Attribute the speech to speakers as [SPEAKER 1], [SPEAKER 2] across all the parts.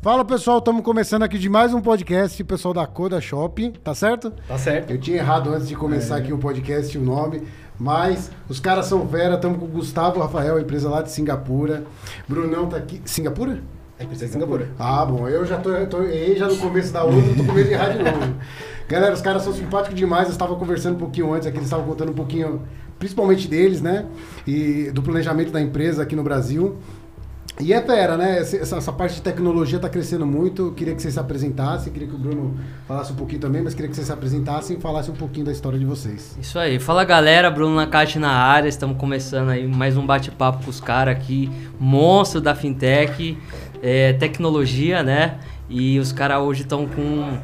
[SPEAKER 1] Fala pessoal, estamos começando aqui de mais um podcast, pessoal da Coda Shopping, tá certo?
[SPEAKER 2] Tá certo.
[SPEAKER 1] Eu tinha errado antes de começar aqui o podcast, o nome, mas os caras são fera, estamos com o Gustavo Rafael, empresa lá de Singapura. Brunão tá aqui. Singapura?
[SPEAKER 2] É empresa de Singapura.
[SPEAKER 1] Ah, bom, eu já tô, eu tô errei já no começo da outra, tô com medo de errar de novo. Galera, os caras são simpáticos demais, eu estava conversando um pouquinho antes aqui, eles estavam contando um pouquinho, principalmente deles, né? E do planejamento da empresa aqui no Brasil. E é fera, né? Essa, essa parte de tecnologia está crescendo muito. Queria que vocês se apresentassem, queria que o Bruno falasse um pouquinho também, mas queria que vocês se apresentassem e falassem um pouquinho da história de vocês.
[SPEAKER 3] Isso aí. Fala galera, Bruno Nakati na área. Estamos começando aí mais um bate-papo com os caras aqui. Monstro da fintech, é, tecnologia, né? E os caras hoje estão com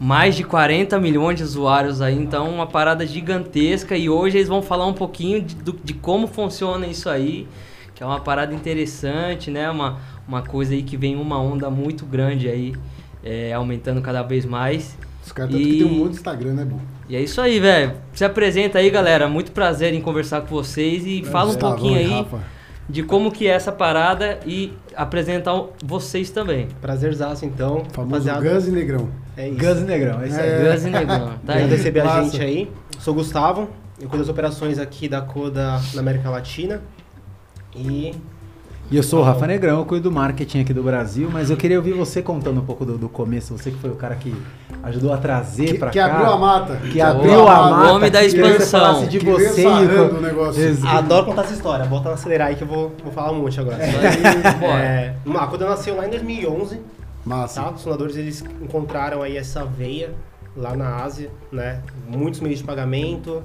[SPEAKER 3] mais de 40 milhões de usuários aí, então uma parada gigantesca. E hoje eles vão falar um pouquinho de, de como funciona isso aí, que é uma parada interessante, né? Uma, uma coisa aí que vem uma onda muito grande aí, é, aumentando cada vez mais.
[SPEAKER 1] Os caras
[SPEAKER 3] E-
[SPEAKER 1] que tem um monte de Instagram, né, Bu?
[SPEAKER 3] E é isso aí, velho. Se apresenta aí, galera. Muito prazer em conversar com vocês e fala um
[SPEAKER 1] Gustavão
[SPEAKER 3] pouquinho
[SPEAKER 1] e
[SPEAKER 3] aí
[SPEAKER 1] Rafa.
[SPEAKER 3] de como que é essa parada e apresentar vocês também.
[SPEAKER 2] Prazerzaço, então.
[SPEAKER 1] Famoso. Gans e Negrão.
[SPEAKER 2] É isso.
[SPEAKER 4] Gus Negrão, é isso aí.
[SPEAKER 1] É.
[SPEAKER 3] Gus e Negão, tá aí.
[SPEAKER 2] receber a gente aí. Sou Gustavo, eu cuido das operações aqui da Coda na América Latina. E
[SPEAKER 4] E eu sou o Rafa Negrão, eu cuido do marketing aqui do Brasil, mas eu queria ouvir você contando um pouco do, do começo. Você que foi o cara que ajudou a trazer
[SPEAKER 1] Que,
[SPEAKER 4] pra
[SPEAKER 1] que
[SPEAKER 4] cá.
[SPEAKER 1] abriu a mata.
[SPEAKER 4] Que abriu
[SPEAKER 3] O
[SPEAKER 4] a mata.
[SPEAKER 3] homem da
[SPEAKER 4] que que
[SPEAKER 3] expansão.
[SPEAKER 4] falasse de
[SPEAKER 1] Que
[SPEAKER 4] você e o
[SPEAKER 1] o negócio.
[SPEAKER 2] Adoro contar essa história. Bota acelerar aí que eu vou, vou falar um monte agora.
[SPEAKER 3] Bora.
[SPEAKER 2] É, a Coda nasceu lá em 2011.
[SPEAKER 1] Massa.
[SPEAKER 2] Tá? Os fundadores eles encontraram aí essa veia lá na Ásia, né? Muitos meios de pagamento,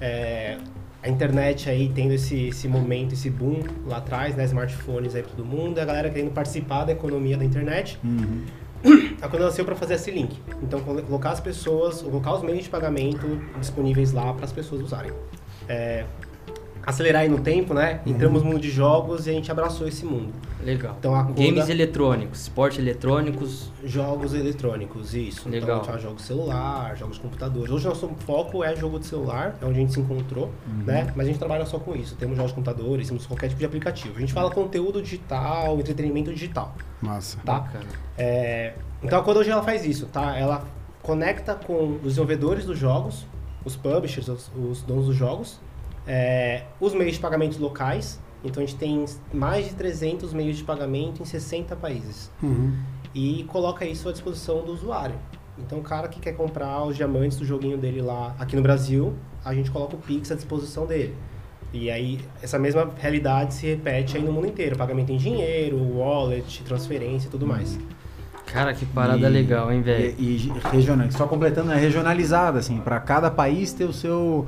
[SPEAKER 2] é, a internet aí tendo esse, esse momento, esse boom lá atrás, né? Smartphones aí todo mundo, a galera querendo participar da economia da internet.
[SPEAKER 4] Uhum.
[SPEAKER 2] A nasceu para fazer esse link. Então, colo- colocar as pessoas, colocar os meios de pagamento disponíveis lá para as pessoas usarem. É, acelerar aí no tempo, né? Entramos no mundo de jogos e a gente abraçou esse mundo.
[SPEAKER 3] Legal.
[SPEAKER 2] Então, a Coda-
[SPEAKER 3] Games eletrônicos, esporte eletrônicos.
[SPEAKER 2] Jogos eletrônicos, isso.
[SPEAKER 3] Legal.
[SPEAKER 2] Então, tinha jogos de celular, jogos de computadores. Hoje nosso foco é jogo de celular, é onde a gente se encontrou, né? Mas a gente trabalha só com isso. Temos jogos de computadores, temos qualquer tipo de aplicativo. A gente fala conteúdo digital, entretenimento digital,
[SPEAKER 1] Massa.
[SPEAKER 2] tá?
[SPEAKER 3] Bacana.
[SPEAKER 2] É, Então a Coda hoje ela faz isso, tá? Ela conecta com os desenvolvedores dos jogos, os publishers, os, os donos dos jogos, é, os meios de pagamentos locais. Então a gente tem mais de 300 meios de pagamento em 60 países
[SPEAKER 1] Uhum.
[SPEAKER 2] e coloca isso à disposição do usuário. Então, o cara que quer comprar os diamantes do joguinho dele lá aqui no Brasil, a gente coloca o Pix à disposição dele. E aí, essa mesma realidade se repete aí no mundo inteiro. Pagamento em dinheiro, wallet, transferência e tudo mais.
[SPEAKER 3] Cara, que parada
[SPEAKER 4] E-
[SPEAKER 3] legal, hein, velho?
[SPEAKER 4] E, e regional, só completando, é regionalizada, assim, para cada país ter o seu,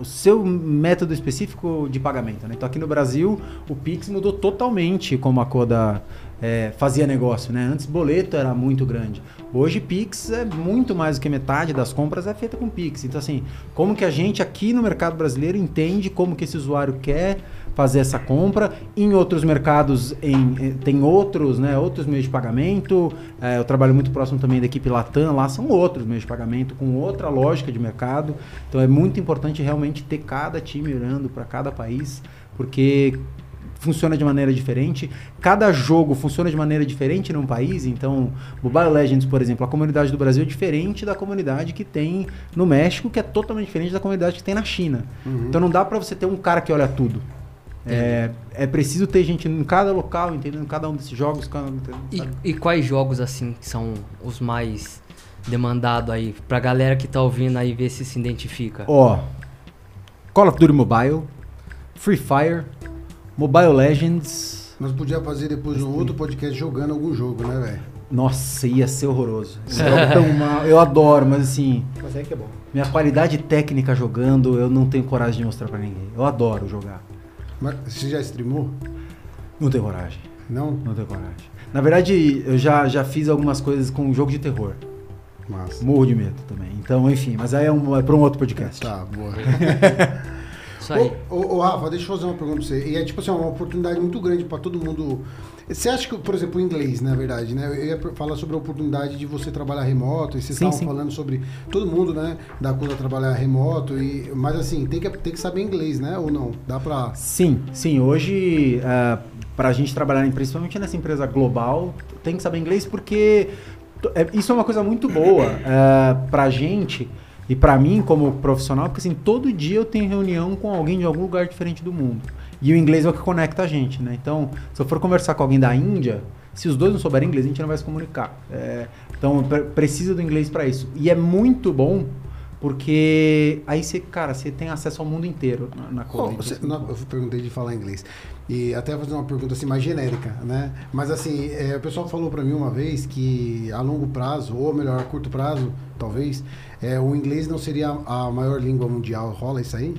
[SPEAKER 4] o seu método específico de pagamento. Né? Então aqui no Brasil, o Pix mudou totalmente como a Coda eh, fazia negócio. Né? Antes boleto era muito grande. Hoje Pix é muito mais do que metade das compras é feita com Pix. Então assim, como que a gente aqui no mercado brasileiro entende como que esse usuário quer fazer essa compra. Em outros mercados em- eh, tem outros, né, outros meios de pagamento. Eh, eu trabalho muito próximo também da equipe Latam, lá são outros meios de pagamento com outra lógica de mercado. Então é muito importante realmente ter cada time olhando para cada país, porque funciona de maneira diferente. Cada jogo funciona de maneira diferente num país. Então, Mobile Legends, por exemplo, a comunidade do Brasil é diferente da comunidade que tem no México, que é totalmente diferente da comunidade que tem na China. Então não dá para você ter um cara que olha tudo. É, é preciso ter gente em cada local, entendendo cada um desses jogos. cada-
[SPEAKER 3] E, e quais jogos, assim, são os mais demandados aí? Pra galera que tá ouvindo aí ver se se identifica.
[SPEAKER 4] Ó, Call of Duty Mobile, Free Fire, Mobile Legends.
[SPEAKER 1] Nós podíamos fazer depois um outro podcast jogando algum jogo, né, velho?
[SPEAKER 4] Nossa, ia ser horroroso. Tão mal. Eu adoro, mas assim,
[SPEAKER 2] Mas é que é bom.
[SPEAKER 4] minha qualidade técnica jogando, eu não tenho coragem de mostrar pra ninguém. Eu adoro jogar.
[SPEAKER 1] Mas você já streamou?
[SPEAKER 4] Não tenho coragem.
[SPEAKER 1] Não?
[SPEAKER 4] Não tenho coragem. Na verdade, eu já, já fiz algumas coisas com jogo de terror.
[SPEAKER 1] Massa.
[SPEAKER 4] Morro de medo também. Então, enfim, mas aí é, um, é pra um outro podcast.
[SPEAKER 1] Tá, boa.
[SPEAKER 3] Isso aí.
[SPEAKER 1] Ô, ô, Rafa, deixa eu fazer uma pergunta pra você. E é tipo assim, uma oportunidade muito grande pra todo mundo. Você acha que, por exemplo, o inglês, na verdade, né? Eu ia falar sobre a oportunidade de você trabalhar remoto, e vocês
[SPEAKER 4] Sim,
[SPEAKER 1] estavam
[SPEAKER 4] sim.
[SPEAKER 1] falando sobre todo mundo, né? Da coisa trabalhar remoto, e, mas assim, tem que, tem que saber inglês, né? Ou não? Dá pra.
[SPEAKER 4] Sim, sim. Hoje, para a gente trabalhar, principalmente nessa empresa global, tem que saber inglês porque é- isso é uma coisa muito boa para a gente e para mim como profissional, porque assim, todo dia eu tenho reunião com alguém de algum lugar diferente do mundo. E o inglês é o que conecta a gente, né? Então, se eu for conversar com alguém da Índia, se os dois não souberem inglês, a gente não vai se comunicar. É, então, pre- precisa do inglês para isso. E é muito bom porque aí você, cara, você tem acesso ao mundo inteiro na, na
[SPEAKER 1] Bom,
[SPEAKER 4] Code.
[SPEAKER 1] você- não, eu perguntei de falar inglês. E até fazer uma pergunta assim mais genérica, né? Mas assim, é, o pessoal falou pra mim uma vez que a longo prazo, ou melhor, a curto prazo, talvez, é, o inglês não seria a maior língua mundial. Rola isso aí?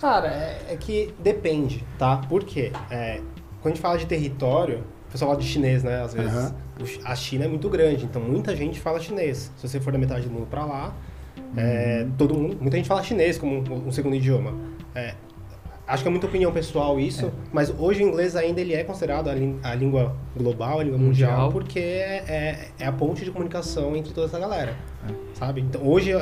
[SPEAKER 2] Cara, é, é que depende, tá? Por quê? É, quando a gente fala de território, o pessoal fala de chinês, né? Às vezes. Chi- A China é muito grande, então muita gente fala chinês. Se você for da metade do mundo pra lá, é, todo mundo, muita gente fala chinês como um, um segundo idioma. É, acho que é muita opinião pessoal isso, mas hoje o inglês ainda ele é considerado a, a língua global, a língua mundial,
[SPEAKER 3] Mundial.
[SPEAKER 2] porque é, é- é a ponte de comunicação entre toda essa galera. Sabe? Então hoje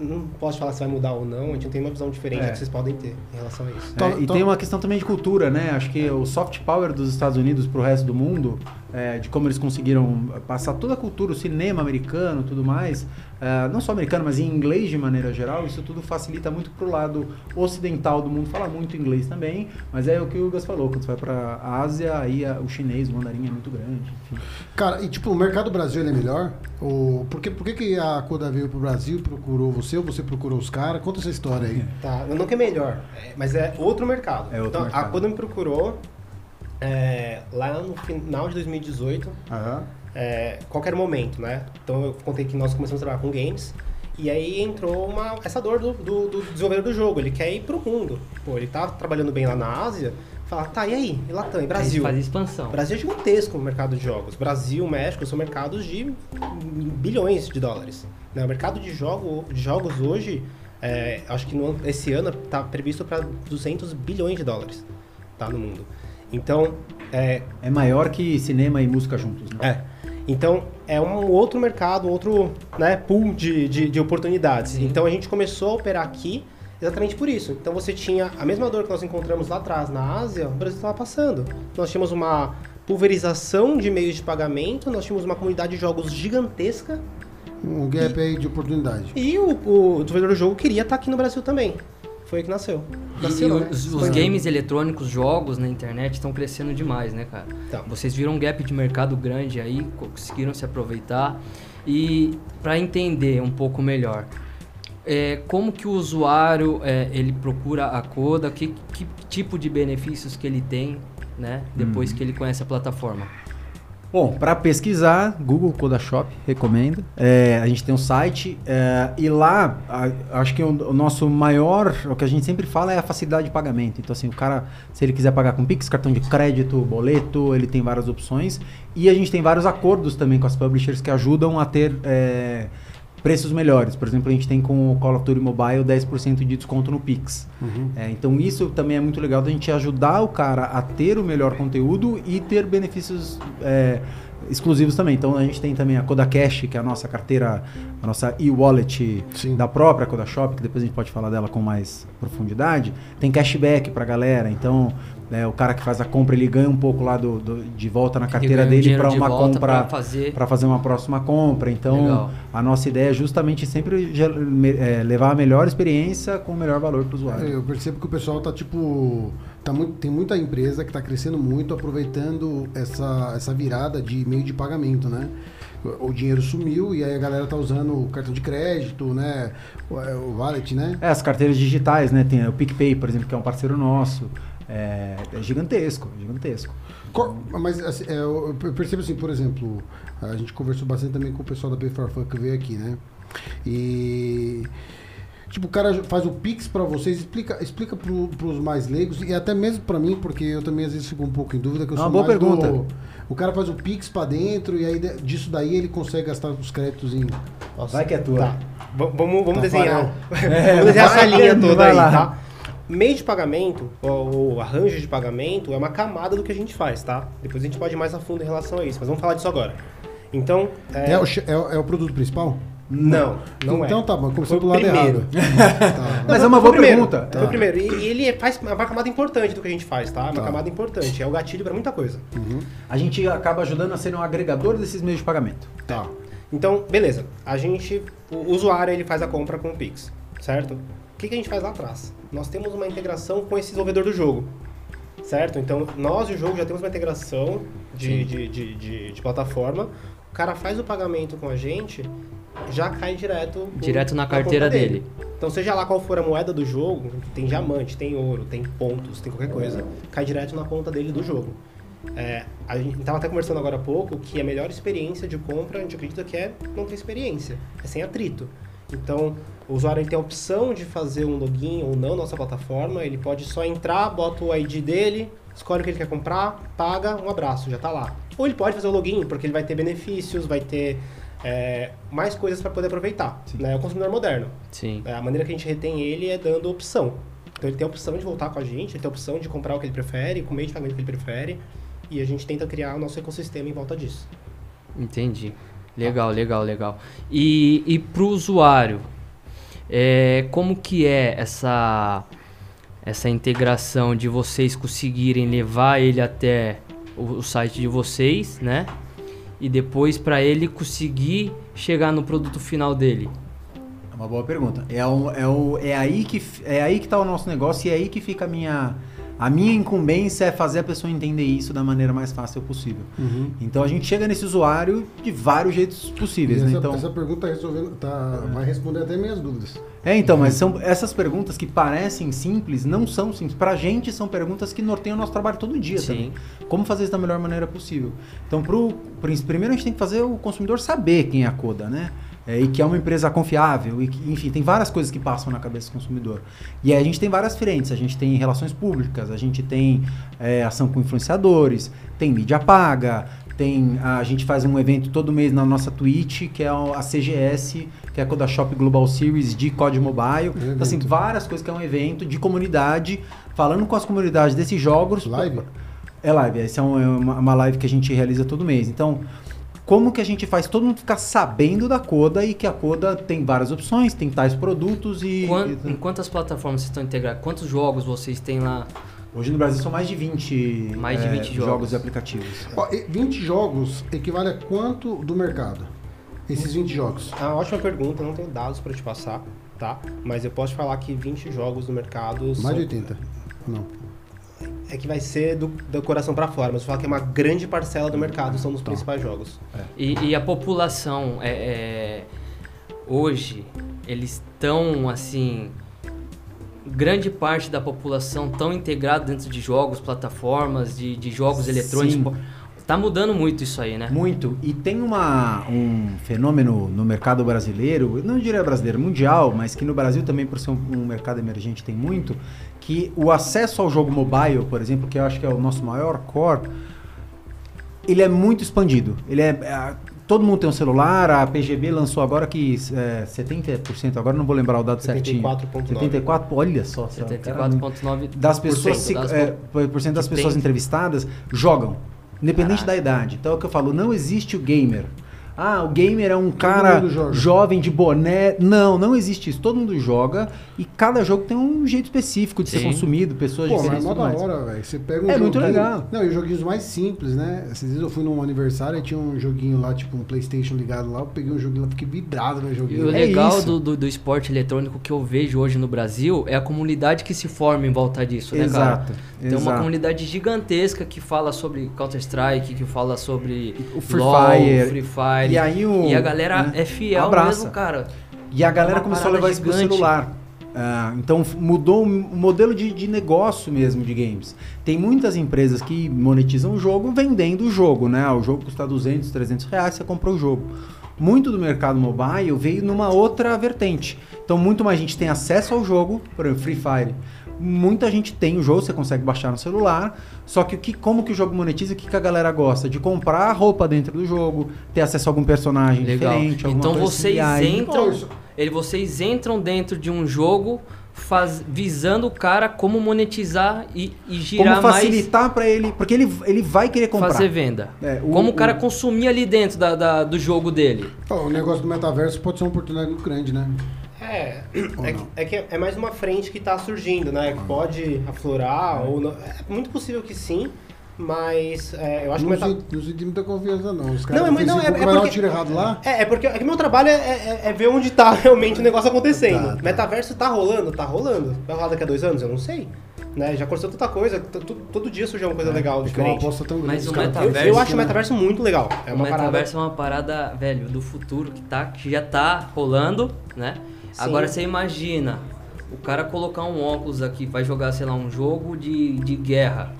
[SPEAKER 2] não posso falar se vai mudar ou não, a gente tem uma visão diferente
[SPEAKER 4] É.
[SPEAKER 2] que vocês podem ter em relação a isso.
[SPEAKER 4] É,
[SPEAKER 1] Então-
[SPEAKER 4] e
[SPEAKER 1] então-
[SPEAKER 4] tem uma questão também de cultura, né? Acho que o soft power dos Estados Unidos pro resto do mundo, é, de como eles conseguiram passar toda a cultura, o cinema americano tudo mais, é, não só americano, mas em inglês de maneira geral, isso tudo facilita muito pro lado ocidental do mundo, fala muito inglês também, mas é o que o Gus falou, quando você vai pra Ásia, aí a- o chinês, o mandarim é muito grande, enfim.
[SPEAKER 1] Cara, e tipo, o mercado Brasil ele é melhor? Ou, por que, por que, que a Coda veio pro Brasil, procurou você, ou você procurou os caras? Conta essa história aí.
[SPEAKER 2] Tá, não que é melhor, é, mas é outro mercado.
[SPEAKER 4] É outro
[SPEAKER 2] então,
[SPEAKER 4] mercado.
[SPEAKER 2] a Coda me procurou é, lá no final de 2018,
[SPEAKER 1] Aham.
[SPEAKER 2] é, qualquer momento, né? Então eu contei que nós começamos a trabalhar com games. E aí entrou uma, essa dor do, do, do desenvolvedor do jogo. Ele quer ir pro mundo. Pô, ele tá trabalhando bem lá na Ásia. Fala, tá, e aí? E Latam, e Brasil?
[SPEAKER 3] Faz expansão.
[SPEAKER 2] Brasil é gigantesco no mercado de jogos. Brasil, México são mercados de bilhões de dólares. né? O mercado de, jogo, de jogos hoje, é, acho que no, esse ano está previsto para 200 bilhões de dólares tá, no mundo. Então, é,
[SPEAKER 4] É maior que cinema e música juntos, né?
[SPEAKER 2] é. Então, é um outro mercado, um outro né, pool de, de, de oportunidades. Então, a gente começou a operar aqui exatamente por isso. Então, você tinha a mesma dor que nós encontramos lá atrás na Ásia, o Brasil estava passando. Nós tínhamos uma pulverização de meios de pagamento, nós tínhamos uma comunidade de jogos gigantesca
[SPEAKER 1] Um gap aí de oportunidade.
[SPEAKER 2] e o, o desenvolvedor do jogo queria estar aqui no Brasil também. Foi aí que nasceu. Nasceu,
[SPEAKER 3] e
[SPEAKER 2] né?
[SPEAKER 3] os, os games eletrônicos, jogos na internet estão crescendo demais, né, cara?
[SPEAKER 2] Então.
[SPEAKER 3] Vocês viram um gap de mercado grande aí, conseguiram se aproveitar. E para entender um pouco melhor, é, como que o usuário é, ele procura a Coda, que, que tipo de benefícios que ele tem, né, depois
[SPEAKER 2] Uhum.
[SPEAKER 3] que ele conhece a plataforma?
[SPEAKER 4] Bom, para pesquisar, Google Coda Shop recomenda. É, a gente tem um site é, e lá a- acho que o, o nosso maior, o que a gente sempre fala é a facilidade de pagamento. Então assim, o cara, se ele quiser pagar com Pix, cartão de crédito, boleto, ele tem várias opções e a gente tem vários acordos também com as publishers que ajudam a ter é, preços melhores. Por exemplo, a gente tem com o Call of Duty Mobile 10% de desconto no Pix.
[SPEAKER 1] Uhum.
[SPEAKER 4] É, então isso também é muito legal da gente ajudar o cara a ter o melhor conteúdo e ter benefícios é, exclusivos também. Então a gente tem também a Kodacash, que é a nossa carteira, a nossa e-wallet da própria Kodashop, que depois a gente pode falar dela com mais profundidade. Tem cashback pra galera, então né, o cara que faz a compra ele ganha um pouco lá do, do- de volta na carteira dele para
[SPEAKER 3] de
[SPEAKER 4] uma
[SPEAKER 3] volta
[SPEAKER 4] compra
[SPEAKER 3] pra fazer.
[SPEAKER 4] para fazer uma próxima compra. Então,
[SPEAKER 3] Legal.
[SPEAKER 4] a nossa ideia é justamente sempre é, levar a melhor experiência com o melhor valor para o usuário.
[SPEAKER 1] Eu percebo que o pessoal tá tipo. Tá muito, tem muita empresa que tá crescendo muito, aproveitando essa, essa virada de meio de pagamento, né? O, o dinheiro sumiu e aí a galera tá usando o cartão de crédito, né? O, é, o wallet, né?
[SPEAKER 4] É, as carteiras digitais, né? Tem o PicPay, por exemplo, que é um parceiro nosso. É, é gigantesco, gigantesco.
[SPEAKER 1] Qual- mas assim, é, eu percebo assim, por exemplo, a gente conversou bastante também com o pessoal da P4Fun que veio aqui, né? E. Tipo, o cara faz o Pix pra vocês, explica, explica pro, pros mais leigos e até mesmo pra mim, porque eu também às vezes fico um pouco em dúvida, que eu
[SPEAKER 4] É
[SPEAKER 1] sou
[SPEAKER 4] uma boa
[SPEAKER 1] mais
[SPEAKER 4] pergunta.
[SPEAKER 1] do- O cara faz o Pix pra dentro e aí disso daí ele consegue gastar os créditos em.
[SPEAKER 2] Nossa,
[SPEAKER 4] Vai que é tua.
[SPEAKER 2] Tá. Vamos vamos
[SPEAKER 1] Tafarel.
[SPEAKER 2] desenhar.
[SPEAKER 4] É,
[SPEAKER 2] vamos desenhar essa linha toda
[SPEAKER 4] vai
[SPEAKER 2] aí,
[SPEAKER 4] lá.
[SPEAKER 2] tá? Meio de pagamento, ou, arranjo de pagamento, é uma camada do que a gente faz, tá? Depois a gente pode ir mais a fundo em relação a isso, mas vamos falar disso agora. Então, é,
[SPEAKER 1] É, o, é é o produto principal?
[SPEAKER 2] não, não
[SPEAKER 1] então
[SPEAKER 2] é.
[SPEAKER 1] tá bom, começou do
[SPEAKER 2] o
[SPEAKER 1] lado
[SPEAKER 2] primeiro.
[SPEAKER 1] errado. Tá.
[SPEAKER 4] Mas
[SPEAKER 2] Não,
[SPEAKER 4] é uma boa pergunta.
[SPEAKER 2] Foi o primeiro. E, e ele faz é uma camada importante do que a gente faz, tá? É uma
[SPEAKER 1] Tá.
[SPEAKER 2] camada importante. É o gatilho pra muita coisa.
[SPEAKER 4] A gente acaba ajudando a ser um agregador desses meios de pagamento.
[SPEAKER 1] Tá.
[SPEAKER 2] Então, beleza. A gente, o usuário, ele faz a compra com o Pix, certo? O que, que a gente faz lá atrás? Nós temos uma integração com esse desenvolvedor do jogo, certo? Então, nós e o jogo já temos uma integração de, de, de, de- de plataforma. O cara faz o pagamento com a gente, já cai direto...
[SPEAKER 3] Direto na carteira dele.
[SPEAKER 2] Então, seja lá qual for a moeda do jogo, tem diamante, tem ouro, tem pontos, tem qualquer coisa, cai direto na conta dele do jogo. É, a gente estava até conversando agora há pouco que a melhor experiência de compra, a gente acredita que é não ter experiência, é sem atrito. Então, o usuário ele tem a opção de fazer um login ou não na nossa plataforma, ele pode só entrar, bota o ID dele, escolhe o que ele quer comprar, paga, um abraço, já está lá. Ou ele pode fazer o login, porque ele vai ter benefícios, vai ter é, mais coisas para poder aproveitar. Né? É o consumidor moderno.
[SPEAKER 3] Sim.
[SPEAKER 2] É, A maneira que a gente retém ele é dando opção. Então ele tem a opção de voltar com a gente, ele tem a opção de comprar o que ele prefere, com o meio de pagamento que ele prefere, e a gente tenta criar o nosso ecossistema em volta disso.
[SPEAKER 3] Entendi. Legal, legal, legal. E, e pro usuário, é, como que é essa, essa integração de vocês conseguirem levar ele até o, o site de vocês, né? E depois para ele conseguir chegar no produto final dele?
[SPEAKER 4] É uma boa pergunta. É, o, é, o, é, aí que, é aí que tá o nosso negócio e é aí que fica a minha. A minha incumbência é fazer a pessoa entender isso da maneira mais fácil possível.
[SPEAKER 1] Uhum.
[SPEAKER 4] Então a gente chega nesse usuário de vários jeitos possíveis, né?
[SPEAKER 1] essa,
[SPEAKER 4] Então,
[SPEAKER 1] essa pergunta tá resolvendo, tá, vai responder até minhas dúvidas.
[SPEAKER 4] é, então, mas são essas perguntas que parecem simples, não são simples. Pra gente são perguntas que norteiam o nosso trabalho todo dia
[SPEAKER 3] Sim.
[SPEAKER 4] também. Como fazer isso da melhor maneira possível. Então, pro, prin- primeiro a gente tem que fazer o consumidor saber quem é a Coda, né? É, e que é uma empresa confiável, e que, enfim, tem várias coisas que passam na cabeça do consumidor. E aí a gente tem várias frentes, a gente tem relações públicas, a gente tem é, ação com influenciadores, tem mídia paga, tem a gente faz um evento todo mês na nossa Twitch, que é a CGS, que é a Coda Shop Global Series de COD Mobile. Então, assim, várias coisas que é um evento de comunidade, falando com as comunidades desses jogos.
[SPEAKER 1] Live?
[SPEAKER 4] É live, essa é é uma, uma live que a gente realiza todo mês. Então, como que a gente faz todo mundo ficar sabendo da Coda e que a Coda tem várias opções, tem tais produtos e.
[SPEAKER 3] Quan-
[SPEAKER 4] e-
[SPEAKER 3] em quantas plataformas vocês estão integrados? Quantos jogos vocês têm lá?
[SPEAKER 4] Hoje no Brasil são mais de 20,
[SPEAKER 3] Mais de
[SPEAKER 4] é,
[SPEAKER 3] 20 jogos.
[SPEAKER 4] e aplicativos.
[SPEAKER 1] Ó, e 20 jogos equivale a quanto do mercado? Esses 20 jogos.
[SPEAKER 2] É uma ótima pergunta, não tenho dados para te passar, tá? Mas eu posso te falar que 20 jogos no mercado
[SPEAKER 1] Mais
[SPEAKER 2] são-
[SPEAKER 1] de 80. Não.
[SPEAKER 2] É que vai ser do, do coração para fora, mas falar que é uma grande parcela do mercado, são dos
[SPEAKER 1] Tá.
[SPEAKER 2] principais jogos.
[SPEAKER 3] E, e a população, é, é, hoje, eles estão, assim... Grande parte da população tão integrada dentro de jogos, plataformas, de, de jogos eletrônicos.
[SPEAKER 4] Sim.
[SPEAKER 3] Pô, Tá mudando muito isso aí, né?
[SPEAKER 4] Muito. E tem uma, um fenômeno no mercado brasileiro, não diria brasileiro, mundial, mas que no Brasil também, por ser um, um mercado emergente, tem muito, que o acesso ao jogo mobile, por exemplo, que eu acho que é o nosso maior core, ele é muito expandido. Ele é, é, todo mundo tem um celular, a PGB lançou agora que é, 70%, agora não vou lembrar o dado certinho.
[SPEAKER 2] 74,9.
[SPEAKER 4] 74, olha só. só, cara,
[SPEAKER 3] 74,9%.
[SPEAKER 4] das pessoas, se-
[SPEAKER 3] das
[SPEAKER 4] é, por cento das pessoas
[SPEAKER 3] tem.
[SPEAKER 4] entrevistadas jogam, independente
[SPEAKER 3] Caraca.
[SPEAKER 4] da idade. Então é o que eu falo, não existe o gamer. Ah, o gamer é um cara jovem de boné. Não, não existe isso. Todo mundo joga e cada jogo tem um jeito específico de ser
[SPEAKER 3] Sim.
[SPEAKER 4] consumido, pessoas
[SPEAKER 1] Pô, mas é
[SPEAKER 4] diferentes e
[SPEAKER 1] mó
[SPEAKER 4] tudo
[SPEAKER 1] da
[SPEAKER 4] mais.
[SPEAKER 1] hora, velho. Você pega um
[SPEAKER 4] É muito
[SPEAKER 1] joguinho-
[SPEAKER 4] legal.
[SPEAKER 1] Não, e os joguinhos mais simples, né? Esses dias eu fui num aniversário e tinha um joguinho lá, tipo um Playstation ligado lá. Eu peguei um joguinho lá, fiquei vidrado no
[SPEAKER 3] E
[SPEAKER 1] joguinho.
[SPEAKER 3] o
[SPEAKER 4] É
[SPEAKER 3] legal
[SPEAKER 4] isso.
[SPEAKER 3] do, do, do esporte eletrônico que eu vejo hoje no Brasil é a comunidade que se forma em volta disso, né, cara?
[SPEAKER 4] Exato.
[SPEAKER 3] Tem uma comunidade gigantesca que fala sobre Counter-Strike, que fala sobre
[SPEAKER 4] O Free
[SPEAKER 3] LoL,
[SPEAKER 4] Fire.
[SPEAKER 3] Free Fire.
[SPEAKER 4] E aí o-
[SPEAKER 3] E a galera
[SPEAKER 4] né,
[SPEAKER 3] é fiel
[SPEAKER 4] abraça.
[SPEAKER 3] mesmo, cara.
[SPEAKER 4] E a galera
[SPEAKER 3] uma
[SPEAKER 4] começou a levar isso pro
[SPEAKER 3] gigante.
[SPEAKER 4] celular. Ah, então mudou o modelo de, de negócio mesmo de games. Tem muitas empresas que monetizam o jogo vendendo o jogo, né? O jogo custa 200, 300 reais, você comprou o jogo. Muito do mercado mobile veio numa outra vertente. Então muito mais gente tem acesso ao jogo, por exemplo, Free Fire. Muita gente tem o jogo, você consegue baixar no celular. Só que, o que como que o jogo monetiza? O que, que a galera gosta? De comprar roupa dentro do jogo, ter acesso a algum personagem
[SPEAKER 3] Legal.
[SPEAKER 4] diferente. alguma
[SPEAKER 3] Então
[SPEAKER 4] coisa
[SPEAKER 3] vocês
[SPEAKER 4] assim.
[SPEAKER 3] Entram, ele, vocês entram dentro de um jogo faz, visando o cara como monetizar e, e girar
[SPEAKER 4] Como
[SPEAKER 3] mais
[SPEAKER 4] facilitar pra ele, porque ele, ele vai querer comprar.
[SPEAKER 3] fazer venda.
[SPEAKER 4] É, o-
[SPEAKER 3] como o cara
[SPEAKER 4] o-
[SPEAKER 3] consumir ali dentro da, da- do jogo dele.
[SPEAKER 1] Ó, o negócio do metaverso pode ser uma oportunidade muito grande, né?
[SPEAKER 2] É, é,
[SPEAKER 1] não?
[SPEAKER 2] que- é que é mais uma frente que está surgindo, né? Que pode aflorar ou não. É muito possível que sim, mas é, eu acho que o
[SPEAKER 1] não,
[SPEAKER 2] meta...
[SPEAKER 1] não sinto muita confiança, não. Os caras
[SPEAKER 2] Não, mas não, é-
[SPEAKER 1] que
[SPEAKER 2] é
[SPEAKER 1] vai dar um
[SPEAKER 2] porque-
[SPEAKER 1] tiro errado lá.
[SPEAKER 2] É, é porque é que meu trabalho é, é- é ver onde tá realmente o negócio acontecendo.
[SPEAKER 1] Tá, tá.
[SPEAKER 2] Metaverso tá rolando? Tá rolando. Vai rolar daqui a dois anos? Eu não sei. Né? Já aconteceu tanta coisa, todo dia surge uma coisa legal,
[SPEAKER 1] Porque é uma
[SPEAKER 2] diferente.
[SPEAKER 1] aposta tão grande.
[SPEAKER 3] Mas o
[SPEAKER 1] caras-
[SPEAKER 2] Eu,
[SPEAKER 3] metaverso-
[SPEAKER 2] eu acho o metaverso muito legal. É
[SPEAKER 3] o
[SPEAKER 2] uma parada.
[SPEAKER 3] metaverso é uma parada, velho, do futuro que, tá, que já tá rolando, né?
[SPEAKER 2] Sim.
[SPEAKER 3] Agora você imagina o cara colocar um óculos aqui, vai jogar, sei lá, um jogo de, de guerra.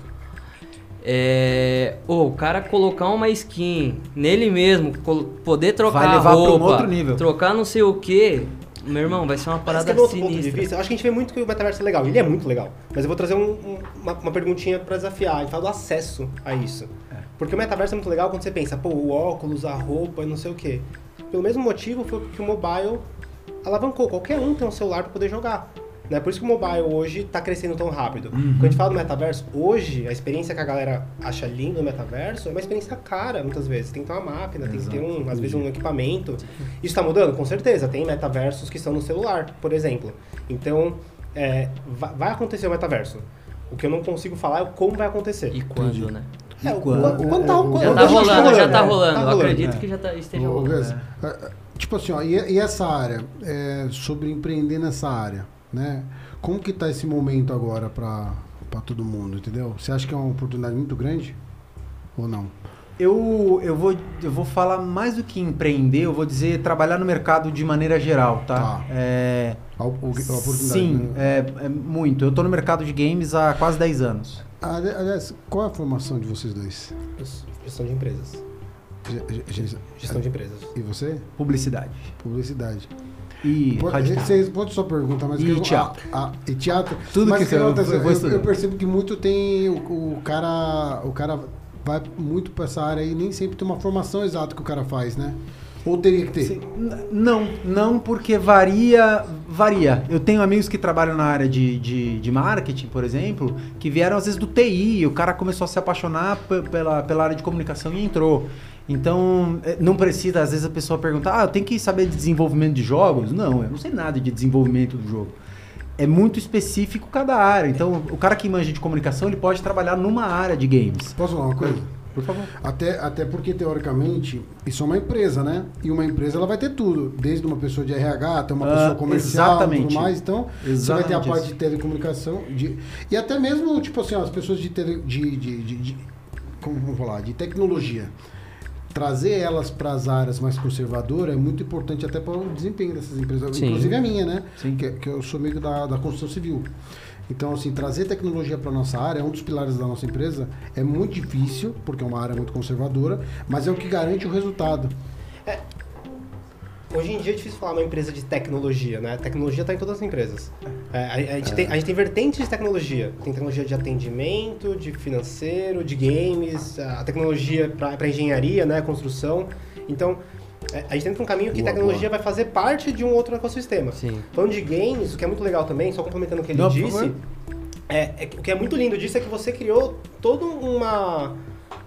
[SPEAKER 3] É, ou o cara colocar uma skin nele mesmo, poder trocar
[SPEAKER 4] Vai levar pra um
[SPEAKER 3] roupa,
[SPEAKER 4] outro nível.
[SPEAKER 3] trocar não sei o que, meu irmão, vai ser uma
[SPEAKER 2] Mas
[SPEAKER 3] parada
[SPEAKER 2] que é do outro ponto de
[SPEAKER 3] sinistra.
[SPEAKER 2] vista, eu acho que a gente vê muito que o metaverso é legal. Ele é muito legal. Mas eu vou trazer um- um- uma, uma perguntinha pra desafiar. A gente fala do acesso a isso. Porque o metaverso é muito legal quando você pensa, pô, o óculos, a roupa e não sei o quê. Pelo mesmo motivo foi que o mobile alavancou. Qualquer um tem um celular pra poder jogar. Né? Por isso que o mobile hoje tá crescendo tão rápido. Quando a gente fala do metaverso, hoje a experiência que a galera acha linda no metaverso é uma experiência cara, muitas vezes. Tem que ter uma máquina, tem que ter, um, às vezes, um equipamento. Isso tá mudando? Com certeza. Tem metaversos que estão no celular, por exemplo. Então, é, va- vai acontecer o metaverso. O que eu não consigo falar é o como vai acontecer.
[SPEAKER 3] E quando, né?
[SPEAKER 2] É, o
[SPEAKER 4] quando?
[SPEAKER 2] quando, quando tá,
[SPEAKER 1] É,
[SPEAKER 2] quando-
[SPEAKER 3] Já
[SPEAKER 1] Eu
[SPEAKER 3] tá rolando, já tá
[SPEAKER 2] é,
[SPEAKER 3] rolando. Eu acredito
[SPEAKER 4] é.
[SPEAKER 3] que já tá, esteja rolando.
[SPEAKER 1] Tipo assim, ó, e, e essa área, é, sobre empreender nessa área, né? Como que tá esse momento agora pra, pra todo mundo, entendeu? Você acha que é uma oportunidade muito grande? Ou não?
[SPEAKER 4] Eu, eu, vou, eu vou falar mais do que empreender, eu vou dizer trabalhar no mercado de maneira geral, tá?
[SPEAKER 1] Tá.
[SPEAKER 4] É,
[SPEAKER 1] A, a oportunidade.
[SPEAKER 4] sim,
[SPEAKER 1] né?
[SPEAKER 4] é, é muito. Eu tô no mercado de games há quase 10 anos.
[SPEAKER 1] Ali- Aliás, qual é a formação de vocês dois?
[SPEAKER 2] Gestão de empresas.
[SPEAKER 1] Ge- ge- ge-
[SPEAKER 2] Gestão de empresas.
[SPEAKER 1] E você?
[SPEAKER 4] Publicidade.
[SPEAKER 1] Publicidade.
[SPEAKER 4] E
[SPEAKER 1] Pode, você pode só perguntar, mas
[SPEAKER 4] E
[SPEAKER 1] eu-
[SPEAKER 4] teatro.
[SPEAKER 1] ah, ah, e teatro.
[SPEAKER 4] Tudo
[SPEAKER 1] mas
[SPEAKER 4] que
[SPEAKER 1] que
[SPEAKER 4] eu- eu
[SPEAKER 1] Eu, percebo que muito tem o, o cara, o cara vai muito pra essa área e nem sempre tem uma formação exata que o cara faz, né? Ou teria que ter.
[SPEAKER 4] Não, não, porque varia, varia. Eu tenho amigos que trabalham na área de, de, de marketing, por exemplo, que vieram às vezes do TI, o cara começou a se apaixonar pe- pela, pela área de comunicação e entrou. Então, eh, não precisa, às vezes a pessoa pergunta, ah, eu tenho que saber de desenvolvimento de jogos? Não, eu não sei nada de desenvolvimento do jogo. É muito específico cada área. Então, o cara que manja de comunicação, ele pode trabalhar numa área de games.
[SPEAKER 1] Posso falar uma coisa?
[SPEAKER 4] Por favor.
[SPEAKER 1] Até, até porque, teoricamente, isso é uma empresa, né? E uma empresa ela vai ter tudo. Desde uma pessoa de RH até uma
[SPEAKER 4] Ah,
[SPEAKER 1] pessoa comercial e
[SPEAKER 4] exatamente.
[SPEAKER 1] tudo mais. Então, você vai ter a
[SPEAKER 4] Exatamente
[SPEAKER 1] parte
[SPEAKER 4] isso.
[SPEAKER 1] de telecomunicação. De, e até mesmo, tipo assim, ó, as pessoas de, tele, de, de, de, de- Como vamos falar? De tecnologia. Trazer elas para as áreas mais conservadoras é muito importante até para o desempenho dessas empresas.
[SPEAKER 3] Sim.
[SPEAKER 1] Inclusive a minha, né?
[SPEAKER 4] Sim.
[SPEAKER 1] Que, que eu sou meio da, da construção civil. Então, assim, trazer tecnologia para nossa área, é um dos pilares da nossa empresa, é muito difícil, porque é uma área muito conservadora, mas é o que garante o resultado.
[SPEAKER 2] Hoje em dia é difícil falar uma empresa de tecnologia, né? Tecnologia está em todas as empresas. É, a, a gente tem, a gente tem vertentes de tecnologia. Tem tecnologia de atendimento, de financeiro, de games, a tecnologia para engenharia, né? Construção. Então, é, a gente tem um caminho que
[SPEAKER 1] Boa,
[SPEAKER 2] tecnologia vai fazer parte de um outro ecossistema.
[SPEAKER 3] Sim.
[SPEAKER 2] Falando de games, o que é muito legal também, só complementando o que ele
[SPEAKER 4] Não,
[SPEAKER 2] disse, é, é o que é muito lindo disso é que você criou toda uma,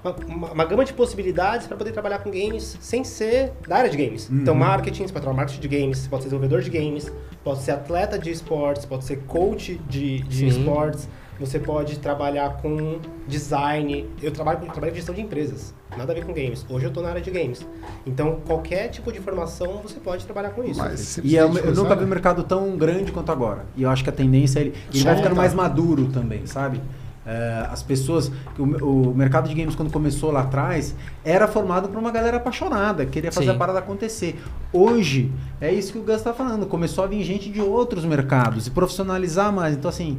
[SPEAKER 2] uma, uma- uma gama de possibilidades para poder trabalhar com games sem ser da área de games. Então, marketing, você pode trabalhar marketing de games, você pode ser desenvolvedor de games, pode ser atleta de esportes, pode ser coach de, de
[SPEAKER 3] Sim.
[SPEAKER 2] esportes, você pode trabalhar com design. Eu trabalho, eu trabalho com gestão de empresas, nada a ver com games. Hoje eu estou na área de games. Então, qualquer tipo de formação você pode trabalhar com isso.
[SPEAKER 1] Mas
[SPEAKER 4] E é,
[SPEAKER 1] de
[SPEAKER 4] eu nunca vi um mercado tão grande quanto agora. E eu acho que a tendência é ele, ele vai ficando mais maduro também, sabe? É, as pessoas. O, o mercado de games, quando começou lá atrás, era formado por uma galera apaixonada, queria fazer
[SPEAKER 3] Sim.
[SPEAKER 4] a parada acontecer. Hoje, é isso que o Gus está falando. Começou a vir gente de outros mercados e profissionalizar mais. Então, assim,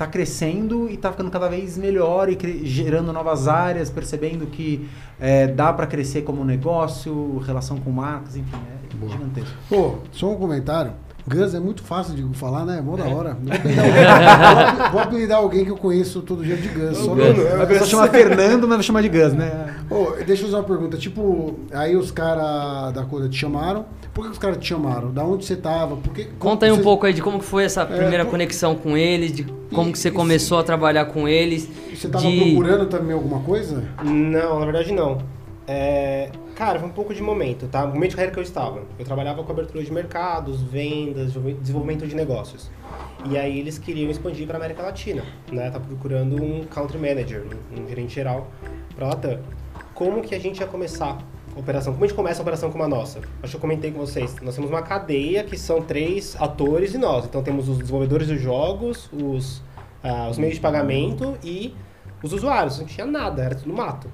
[SPEAKER 4] tá crescendo e tá ficando cada vez melhor e gerando novas áreas, percebendo que é, dá para crescer como negócio, relação com marcas, enfim, é
[SPEAKER 1] Boa.
[SPEAKER 4] gigantesco.
[SPEAKER 1] Pô, só um comentário. Gus é muito fácil de falar, né? É mó da hora. Vou apelidar, alguém, vou apelidar alguém que eu conheço todo dia de Gus. Só
[SPEAKER 4] A pessoa chama Fernando, mas vai chamar de Gus, né?
[SPEAKER 1] Ô, deixa eu fazer uma pergunta. Tipo, aí os caras da coisa te chamaram. Por que os caras te chamaram? Da onde você tava? Por que,
[SPEAKER 3] Conta aí um
[SPEAKER 1] você-
[SPEAKER 3] pouco aí de como que foi essa primeira
[SPEAKER 1] co-
[SPEAKER 3] conexão com eles, de como que você
[SPEAKER 1] E-
[SPEAKER 3] começou a trabalhar com eles.
[SPEAKER 1] Você tava
[SPEAKER 3] de...
[SPEAKER 1] procurando também alguma coisa?
[SPEAKER 2] Não, na verdade não. É, cara, foi um pouco de momento, tá? O momento de carreira que eu estava. Eu trabalhava com abertura de mercados, vendas, desenvolvimento de negócios. E aí eles queriam expandir para América Latina, né? Tá procurando um country manager, um, gerente geral para Latam. Como que a gente ia começar a operação? Como a gente começa a operação como a nossa? Acho que eu comentei com vocês. Nós temos uma cadeia que são três atores e nós. Então temos os desenvolvedores dos jogos, os, ah, os meios de pagamento e os usuários. Não tinha nada, era tudo mato.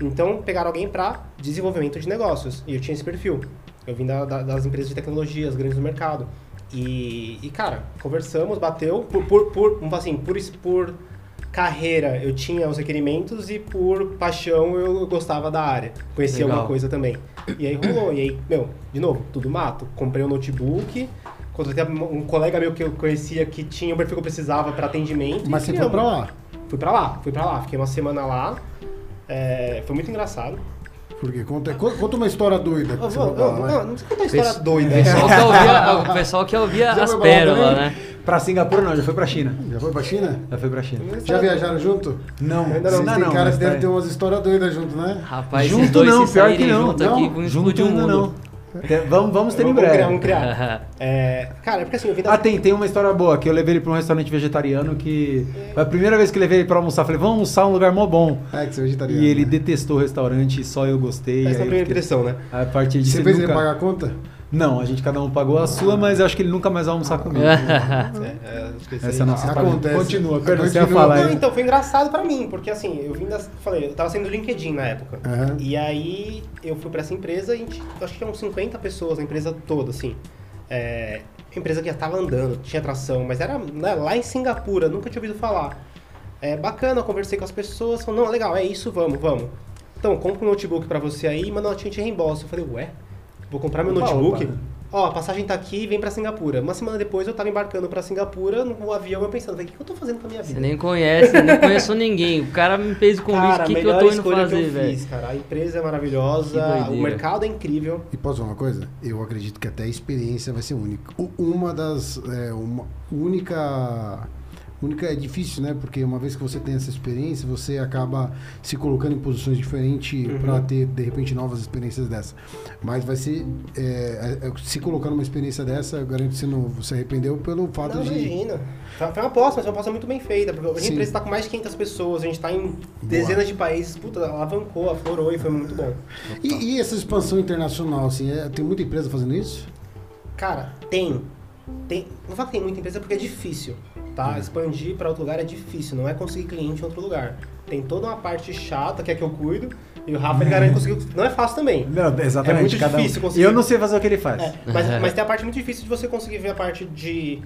[SPEAKER 2] Então, pegaram alguém para desenvolvimento de negócios. E eu tinha esse perfil. Eu vim da- da- das empresas de tecnologia, as grandes do mercado. E, e, cara, conversamos, bateu. Por, por, por, vamos assim, por, por carreira eu tinha os requerimentos e por paixão eu gostava da área. Conhecia
[SPEAKER 3] Legal.
[SPEAKER 2] alguma coisa também. E aí rolou. E aí, meu, de novo, tudo mato. Comprei um notebook. Contratei um colega meu que eu conhecia que tinha o perfil que eu precisava para atendimento.
[SPEAKER 1] Mas
[SPEAKER 2] e
[SPEAKER 1] você foi pra lá.
[SPEAKER 2] Fui pra lá, fui pra lá. Fiquei uma semana lá. É, foi muito engraçado.
[SPEAKER 1] Por quê? Conta, conta uma história doida. que
[SPEAKER 2] Não,
[SPEAKER 1] você
[SPEAKER 2] não,
[SPEAKER 1] foi pra lá,
[SPEAKER 2] não, não, não precisa contar história
[SPEAKER 3] Pes-
[SPEAKER 2] doida.
[SPEAKER 3] O pessoal que ouvia, o pessoal que ouvia as pérolas, né?
[SPEAKER 4] Pra Singapura não, já foi pra China.
[SPEAKER 1] Já foi pra China?
[SPEAKER 4] Já foi pra China.
[SPEAKER 1] Já viajaram junto?
[SPEAKER 4] Não,
[SPEAKER 2] Ainda
[SPEAKER 1] Vocês
[SPEAKER 2] não,
[SPEAKER 1] têm cara que deve
[SPEAKER 4] tá-
[SPEAKER 1] ter umas histórias doidas junto, né?
[SPEAKER 3] Rapaz,
[SPEAKER 4] Junto
[SPEAKER 3] esses dois
[SPEAKER 4] não,
[SPEAKER 3] se
[SPEAKER 4] pior que não.
[SPEAKER 3] junto
[SPEAKER 1] Não,
[SPEAKER 3] aqui,
[SPEAKER 4] Junto
[SPEAKER 3] explodir o
[SPEAKER 4] ainda
[SPEAKER 3] mundo.
[SPEAKER 4] não. Te- Vamos, vamos ter em
[SPEAKER 2] Vamos criar,
[SPEAKER 4] breve.
[SPEAKER 2] vamos criar. É, cara, é porque assim, eu vim da...
[SPEAKER 4] Ah, tem, tem uma história boa, que eu levei ele pra um restaurante vegetariano que... Foi a primeira vez que eu levei ele pra almoçar, falei, vamos almoçar um lugar mó bom.
[SPEAKER 1] É, que você é vegetariano.
[SPEAKER 4] E ele
[SPEAKER 1] né?
[SPEAKER 4] detestou o restaurante, só eu gostei.
[SPEAKER 2] Essa é a primeira
[SPEAKER 4] fiquei-
[SPEAKER 2] impressão, né?
[SPEAKER 4] A partir disso
[SPEAKER 1] Você fez
[SPEAKER 4] nunca...
[SPEAKER 1] ele pagar a conta?
[SPEAKER 4] Não, a gente cada um pagou a sua, mas eu acho que ele nunca mais vai almoçar comigo.
[SPEAKER 2] É, é,
[SPEAKER 4] Essa é a nossa
[SPEAKER 1] Acontece.
[SPEAKER 4] Continua, perdão, você ia falar
[SPEAKER 2] Não, então, foi engraçado pra mim, porque assim, eu vim das... Falei, eu tava saindo do LinkedIn na época.
[SPEAKER 1] Aham.
[SPEAKER 2] E aí, eu fui pra essa empresa e a acho que tinha uns 50 pessoas na empresa toda, assim. É, empresa que já tava andando, tinha atração, mas era né, lá em Singapura, nunca tinha ouvido falar. É bacana, eu conversei com as pessoas, falaram, não, legal, é isso, vamos, vamos. Então, compra um notebook pra você aí, manda uma notinha de reembolso. Eu falei, ué, vou comprar meu
[SPEAKER 4] Opa,
[SPEAKER 2] notebook?
[SPEAKER 4] opa.
[SPEAKER 2] Ó, a passagem tá aqui e vem pra Singapura. Uma semana depois eu tava embarcando pra Singapura, no avião, eu pensando, o que, que eu tô fazendo com a minha
[SPEAKER 3] Você
[SPEAKER 2] vida?
[SPEAKER 3] nem conhece, nem conheço ninguém. O cara me fez o convite, o que, que eu tô indo fazer,
[SPEAKER 2] que eu
[SPEAKER 3] velho?
[SPEAKER 2] fiz, cara. A empresa é maravilhosa, o mercado é incrível.
[SPEAKER 1] E posso falar uma coisa? Eu acredito que até a experiência vai ser única. Uma das. É, uma única. Única é difícil, né? Porque uma vez que você tem essa experiência, você acaba se colocando em posições diferentes
[SPEAKER 2] Uhum.
[SPEAKER 1] para ter, de repente, novas experiências dessa. Mas vai ser. é, é, se colocar numa experiência dessa, eu garanto que você não se arrependeu pelo fato
[SPEAKER 2] Não,
[SPEAKER 1] de.
[SPEAKER 2] imagina. Foi uma aposta, mas foi uma aposta muito bem feita. Porque a
[SPEAKER 1] Sim.
[SPEAKER 2] empresa está com mais de 500 pessoas, a gente está em dezenas de países. Puta, alavancou, aflorou e foi muito bom.
[SPEAKER 1] E, e essa expansão internacional, assim, é- tem muita empresa fazendo isso?
[SPEAKER 2] Cara, tem. tem não falo que tem muita empresa porque é difícil. Tá? Expandir para outro lugar é difícil, não é conseguir cliente em outro lugar. Tem toda uma parte chata que é que eu cuido. E o Rafa ele garante conseguir. Não é fácil também.
[SPEAKER 4] Não, exatamente.
[SPEAKER 2] É muito
[SPEAKER 4] cada um.
[SPEAKER 2] difícil
[SPEAKER 4] E
[SPEAKER 2] conseguir.
[SPEAKER 4] eu não sei fazer o que ele faz.
[SPEAKER 2] É, mas, mas tem a parte muito difícil de você conseguir ver a parte de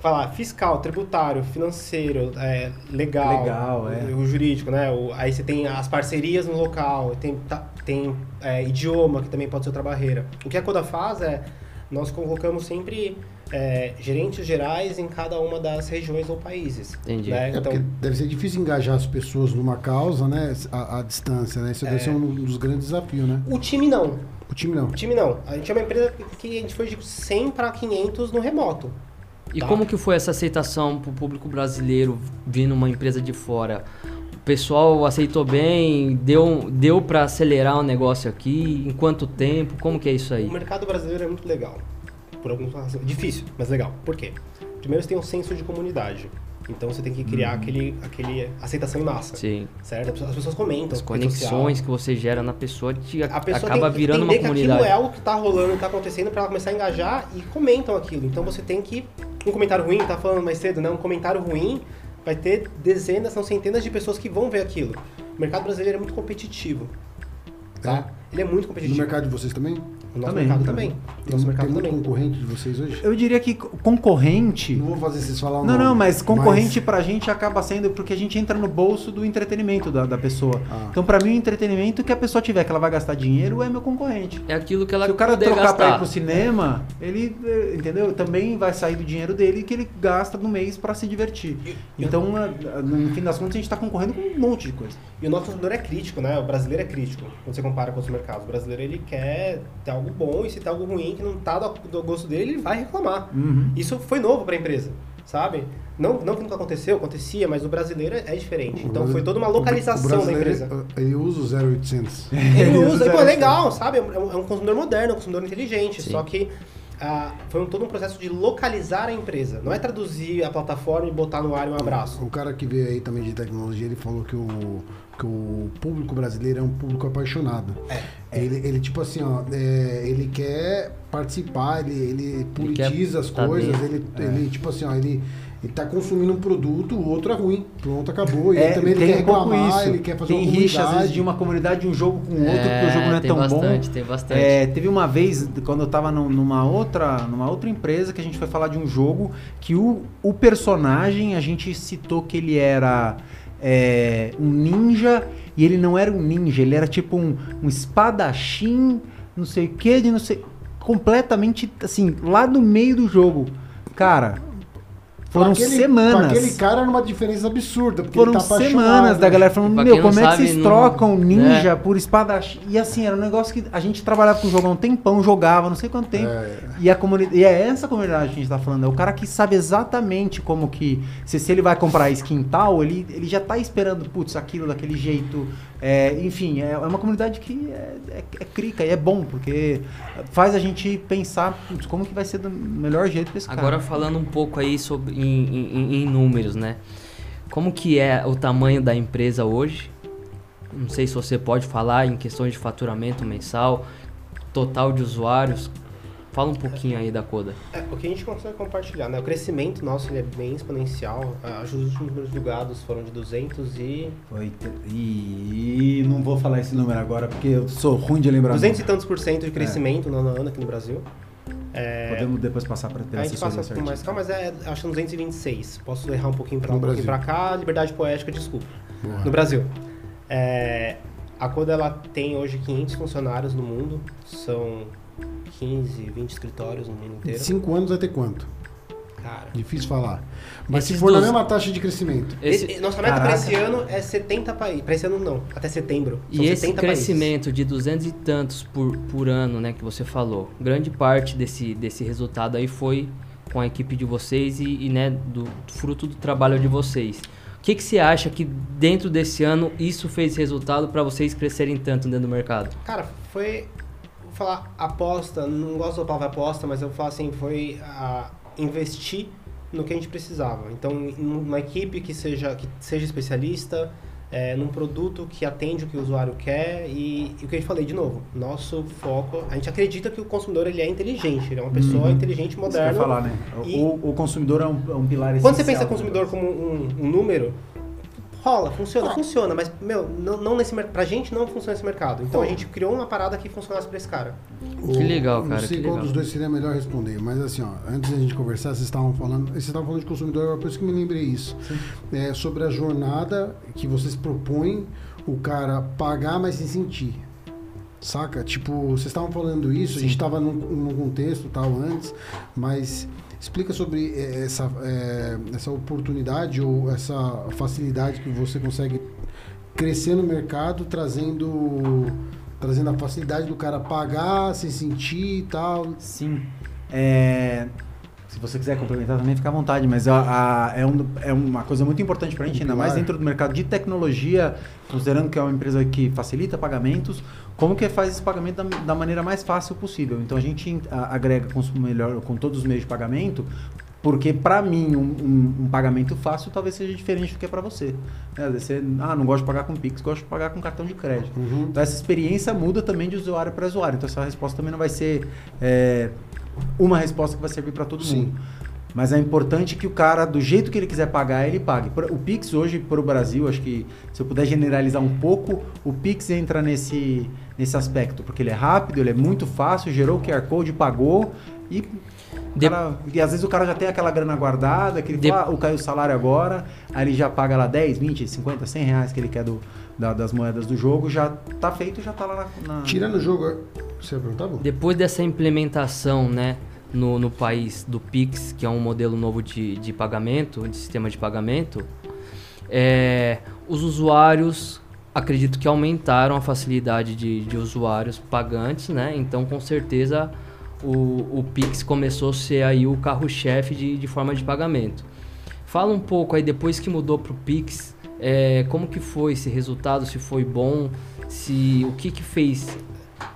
[SPEAKER 2] falar fiscal, tributário, financeiro, é, legal,
[SPEAKER 4] Legal, é.
[SPEAKER 2] o jurídico, né? O- aí você tem as parcerias no local, tem, tá- tem é, idioma que também pode ser outra barreira. O que a Coda faz é nós colocamos sempre é, gerentes gerais em cada uma das regiões ou países.
[SPEAKER 3] Entendi.
[SPEAKER 2] Né?
[SPEAKER 1] É
[SPEAKER 2] Então,
[SPEAKER 1] porque deve ser difícil engajar as pessoas numa causa, né? À, à distância, né? Isso deve
[SPEAKER 2] É.
[SPEAKER 1] ser um dos grandes desafios, né?
[SPEAKER 2] o time não.
[SPEAKER 1] O time não.
[SPEAKER 2] O time não. A gente é uma empresa que a gente foi de 100 para 500 no remoto.
[SPEAKER 3] E
[SPEAKER 2] Tá.
[SPEAKER 3] como que foi essa aceitação pro público brasileiro vindo uma empresa de fora? O pessoal aceitou bem? Deu, deu para acelerar o negócio aqui? Em quanto tempo? Como que é isso aí?
[SPEAKER 2] O mercado brasileiro é muito legal. Por algumas razões. Difícil, mas legal. Por quê? Primeiro você tem um senso de comunidade. Então você tem que criar aquele, aquele aceitação em massa.
[SPEAKER 3] Sim.
[SPEAKER 2] Certo? As pessoas- As pessoas comentam.
[SPEAKER 3] As
[SPEAKER 2] rede social.
[SPEAKER 3] conexões que você gera na pessoa te
[SPEAKER 2] A pessoa
[SPEAKER 3] acaba
[SPEAKER 2] tem que
[SPEAKER 3] virando uma
[SPEAKER 2] entender que
[SPEAKER 3] comunidade.
[SPEAKER 2] aquilo é algo que tá rolando, tá acontecendo pra ela começar a engajar e comentam aquilo. Então você tem que. Um comentário ruim, tá falando mais cedo, né? Um comentário ruim vai ter dezenas, são centenas de pessoas que vão ver aquilo. O mercado brasileiro é muito competitivo. Tá? Ele é muito
[SPEAKER 1] No
[SPEAKER 2] competitivo.
[SPEAKER 1] mercado de vocês também?
[SPEAKER 2] O nosso
[SPEAKER 4] Também,
[SPEAKER 2] mercado
[SPEAKER 4] também.
[SPEAKER 1] Tem,
[SPEAKER 2] nosso
[SPEAKER 1] tem
[SPEAKER 2] mercado
[SPEAKER 1] muito
[SPEAKER 2] também.
[SPEAKER 1] concorrente de vocês hoje?
[SPEAKER 4] Eu diria que concorrente.
[SPEAKER 1] Não vou fazer vocês falar o
[SPEAKER 4] Não,
[SPEAKER 1] nome,
[SPEAKER 4] não, mas concorrente pra gente acaba sendo porque a gente entra no bolso do entretenimento da, da pessoa.
[SPEAKER 1] Ah.
[SPEAKER 4] Então, pra mim, o entretenimento que a pessoa tiver que ela vai gastar dinheiro é meu concorrente.
[SPEAKER 3] É aquilo que ela
[SPEAKER 4] Se o cara trocar pra ir
[SPEAKER 3] gastar.
[SPEAKER 4] pro cinema, ele, eh, entendeu? Também vai sair do dinheiro dele que ele gasta no mês pra se divertir. Então, no fim das contas, a gente tá concorrendo com um monte de coisa.
[SPEAKER 2] E o nosso consumidor é crítico, né? O brasileiro é crítico. Quando você compara com outros mercados. O brasileiro, ele quer ter algo bom e se tem algo ruim que não tá do, do gosto dele, ele vai reclamar.
[SPEAKER 4] Uhum.
[SPEAKER 2] Isso foi novo para a empresa, sabe? Não, não que nunca aconteceu, acontecia, mas o brasileiro é diferente. Então foi toda uma localização da empresa.
[SPEAKER 1] Ele usa o 0800.
[SPEAKER 2] Ele usa, e, pô, é legal, sabe? É um, é um consumidor moderno, é um consumidor inteligente.
[SPEAKER 3] Sim.
[SPEAKER 2] Só que ah, foi um- todo um processo de localizar a empresa. Não é traduzir a plataforma e botar no ar um abraço.
[SPEAKER 1] O cara que veio aí também de tecnologia, ele falou que o, que o público brasileiro é um público apaixonado. Ele, ele tipo assim, ó, é, ele quer participar, ele, ele politiza as
[SPEAKER 3] tá
[SPEAKER 1] coisas, ele, ele, tipo assim, ó, ele, ele tá consumindo um produto, o outro é ruim. Pronto, acabou. E
[SPEAKER 4] É,
[SPEAKER 1] ele também ele
[SPEAKER 4] tem
[SPEAKER 1] quer reclamar,
[SPEAKER 4] isso.
[SPEAKER 1] ele quer fazer
[SPEAKER 4] tem
[SPEAKER 1] uma
[SPEAKER 4] rixa, às vezes, de uma comunidade de um jogo com outro, porque o jogo não é
[SPEAKER 3] tem
[SPEAKER 4] tão
[SPEAKER 3] bastante,
[SPEAKER 4] bom.
[SPEAKER 3] tem bastante.
[SPEAKER 4] É, teve uma vez, quando eu tava num- numa outra, numa outra empresa, que a gente foi falar de um jogo que o, o personagem, a gente citou que ele era é, um ninja, e ele não era um ninja, ele era tipo um, um espadachim, não sei o que, de não sei. Completamente, assim, lá no meio do jogo. Cara, foram
[SPEAKER 1] aquele-
[SPEAKER 4] semanas.
[SPEAKER 1] Pra aquele cara era uma diferença absurda. Porque
[SPEAKER 4] Foram
[SPEAKER 1] ele tá
[SPEAKER 4] semanas da
[SPEAKER 1] né?
[SPEAKER 4] galera falando,
[SPEAKER 3] Pra
[SPEAKER 4] meu, como é que vocês
[SPEAKER 3] não-
[SPEAKER 4] trocam ninja
[SPEAKER 3] né?
[SPEAKER 4] por espadachim? E assim, era um negócio que a gente trabalhava com o jogo há um tempão, jogava, não sei quanto tempo.
[SPEAKER 1] É.
[SPEAKER 4] E, a comunidade, e é essa comunidade que a gente tá falando, é o cara que sabe exatamente como que. Se, se ele vai comprar skin tal, ele, ele já tá esperando, putz, aquilo daquele jeito. É, enfim, é, é uma comunidade que é, é, é crica e é bom, porque faz a gente pensar, como que vai ser do melhor jeito cara.
[SPEAKER 3] Agora falando um pouco aí sobre em, em- em números, né? Como que é o tamanho da empresa hoje? Não sei se você pode falar em questões de faturamento mensal, total de usuários. Fala um pouquinho aí da Coda.
[SPEAKER 2] É, o que a gente consegue compartilhar, né? O crescimento nosso ele é bem exponencial. Acho que os últimos números divulgados foram de 200 e...
[SPEAKER 4] Foi. E não vou falar esse número agora, porque eu sou ruim de lembrar.
[SPEAKER 2] 200 e tantos por cento de crescimento no ano aqui no Brasil. É,
[SPEAKER 4] Podemos depois passar para ter
[SPEAKER 2] a gente passa
[SPEAKER 4] assessoria
[SPEAKER 2] com mais
[SPEAKER 4] certinho.
[SPEAKER 2] calma, mas é acho que 226. Posso errar um pouquinho lá,
[SPEAKER 1] No
[SPEAKER 2] um pouquinho
[SPEAKER 1] Brasil.
[SPEAKER 2] pra cá. Liberdade poética, desculpa.
[SPEAKER 1] Boa.
[SPEAKER 2] No Brasil. É, a Coda ela tem hoje 500 funcionários no mundo. São 15, 20 escritórios no mundo
[SPEAKER 1] Em
[SPEAKER 2] inteiro.
[SPEAKER 1] cinco anos vai ter quanto?
[SPEAKER 2] Cara.
[SPEAKER 1] Difícil falar. Mas se for na mesma taxa de crescimento.
[SPEAKER 3] Esse-
[SPEAKER 2] nossa meta para esse ano é 70 países. Para esse ano não, até setembro. São
[SPEAKER 3] E esse
[SPEAKER 2] 70
[SPEAKER 3] crescimento de 200 e tantos por, por ano, né, que você falou, grande parte desse, desse resultado aí foi com a equipe de vocês e, e, né, do fruto do trabalho de vocês. O que, que você acha que dentro desse ano isso fez resultado para vocês crescerem tanto dentro do mercado?
[SPEAKER 2] países. Cara, foi. Falar aposta, não gosto da palavra aposta, mas eu vou falar assim: foi a investir no que a gente precisava. Então, em uma equipe que seja, que seja especialista, é, num produto que atende o que o usuário quer e, e o que eu falei de novo, nosso foco, a gente acredita que o consumidor ele é inteligente, ele é uma pessoa
[SPEAKER 4] Uhum.
[SPEAKER 2] inteligente,
[SPEAKER 4] Isso que eu
[SPEAKER 2] moderna.
[SPEAKER 4] ia falar, né?
[SPEAKER 2] E-
[SPEAKER 4] O, o consumidor é um, é um pilar
[SPEAKER 2] Quando você
[SPEAKER 4] essencial
[SPEAKER 2] pensa
[SPEAKER 4] do
[SPEAKER 2] consumidor como um, um número, rola, funciona, funciona, mas, meu, não, não nesse mercado. Pra gente não funciona esse mercado. Então a gente criou uma parada que funcionasse pra esse cara.
[SPEAKER 1] O-
[SPEAKER 3] Que legal, cara,
[SPEAKER 1] Não sei qual
[SPEAKER 3] legal.
[SPEAKER 1] dos dois seria melhor responder, mas assim, ó, antes da gente conversar, vocês estavam falando, vocês estavam falando de consumidor, por isso que me lembrei isso. É, sobre a jornada que vocês propõem o cara pagar, mas sem sentir. Saca? Tipo, vocês estavam falando isso, a gente estava num, num contexto tal antes, mas explica sobre eh, essa, eh, essa oportunidade ou essa facilidade que você consegue crescer no mercado trazendo trazendo a facilidade do cara pagar, se sentir e tal.
[SPEAKER 4] Sim. É, se você quiser complementar também, fica à vontade, mas a- a- é, um- é uma coisa muito importante para a gente, ainda mais dentro do mercado de tecnologia, considerando que é uma empresa que facilita pagamentos, como que faz esse pagamento da, da maneira mais fácil possível. Então a gente a- agrega com, melhor, com todos os meios de pagamento, porque para mim um, um- um pagamento fácil talvez seja diferente do que é para você. É, às vezes você, ah, não gosto de pagar com Pix, gosto de pagar com cartão de crédito.
[SPEAKER 1] Uhum.
[SPEAKER 4] Então essa experiência muda também de usuário para usuário. Então essa resposta também não vai ser é, uma resposta que vai servir para todo
[SPEAKER 1] Sim.
[SPEAKER 4] mundo. Mas é importante que o cara, do jeito que ele quiser pagar, ele pague. O Pix hoje, para o Brasil, acho que se eu puder generalizar um pouco, o Pix entra nesse, nesse aspecto, porque ele é rápido, ele é muito fácil, gerou o QR Code, pagou e, o
[SPEAKER 3] De-
[SPEAKER 4] cara- e às vezes o cara já tem aquela grana guardada, que ele
[SPEAKER 3] De-
[SPEAKER 4] fala, ah, o caiu o salário agora, aí ele já paga lá 10, 20, 50, 100 reais que ele quer do, da- das moedas do jogo, já tá feito, já tá lá na... na-
[SPEAKER 1] Tirando o jogo. Você bom?
[SPEAKER 3] Depois dessa implementação, né, no, no país do Pix, que é um modelo novo de, de pagamento, de sistema de pagamento, é, os usuários, acredito que aumentaram a facilidade de, de usuários pagantes, né? Então, com certeza, o, o Pix começou a ser aí o carro-chefe de, de forma de pagamento. Fala um pouco aí, depois que mudou para o Pix, é, como que foi esse resultado, se foi bom, se o que que fez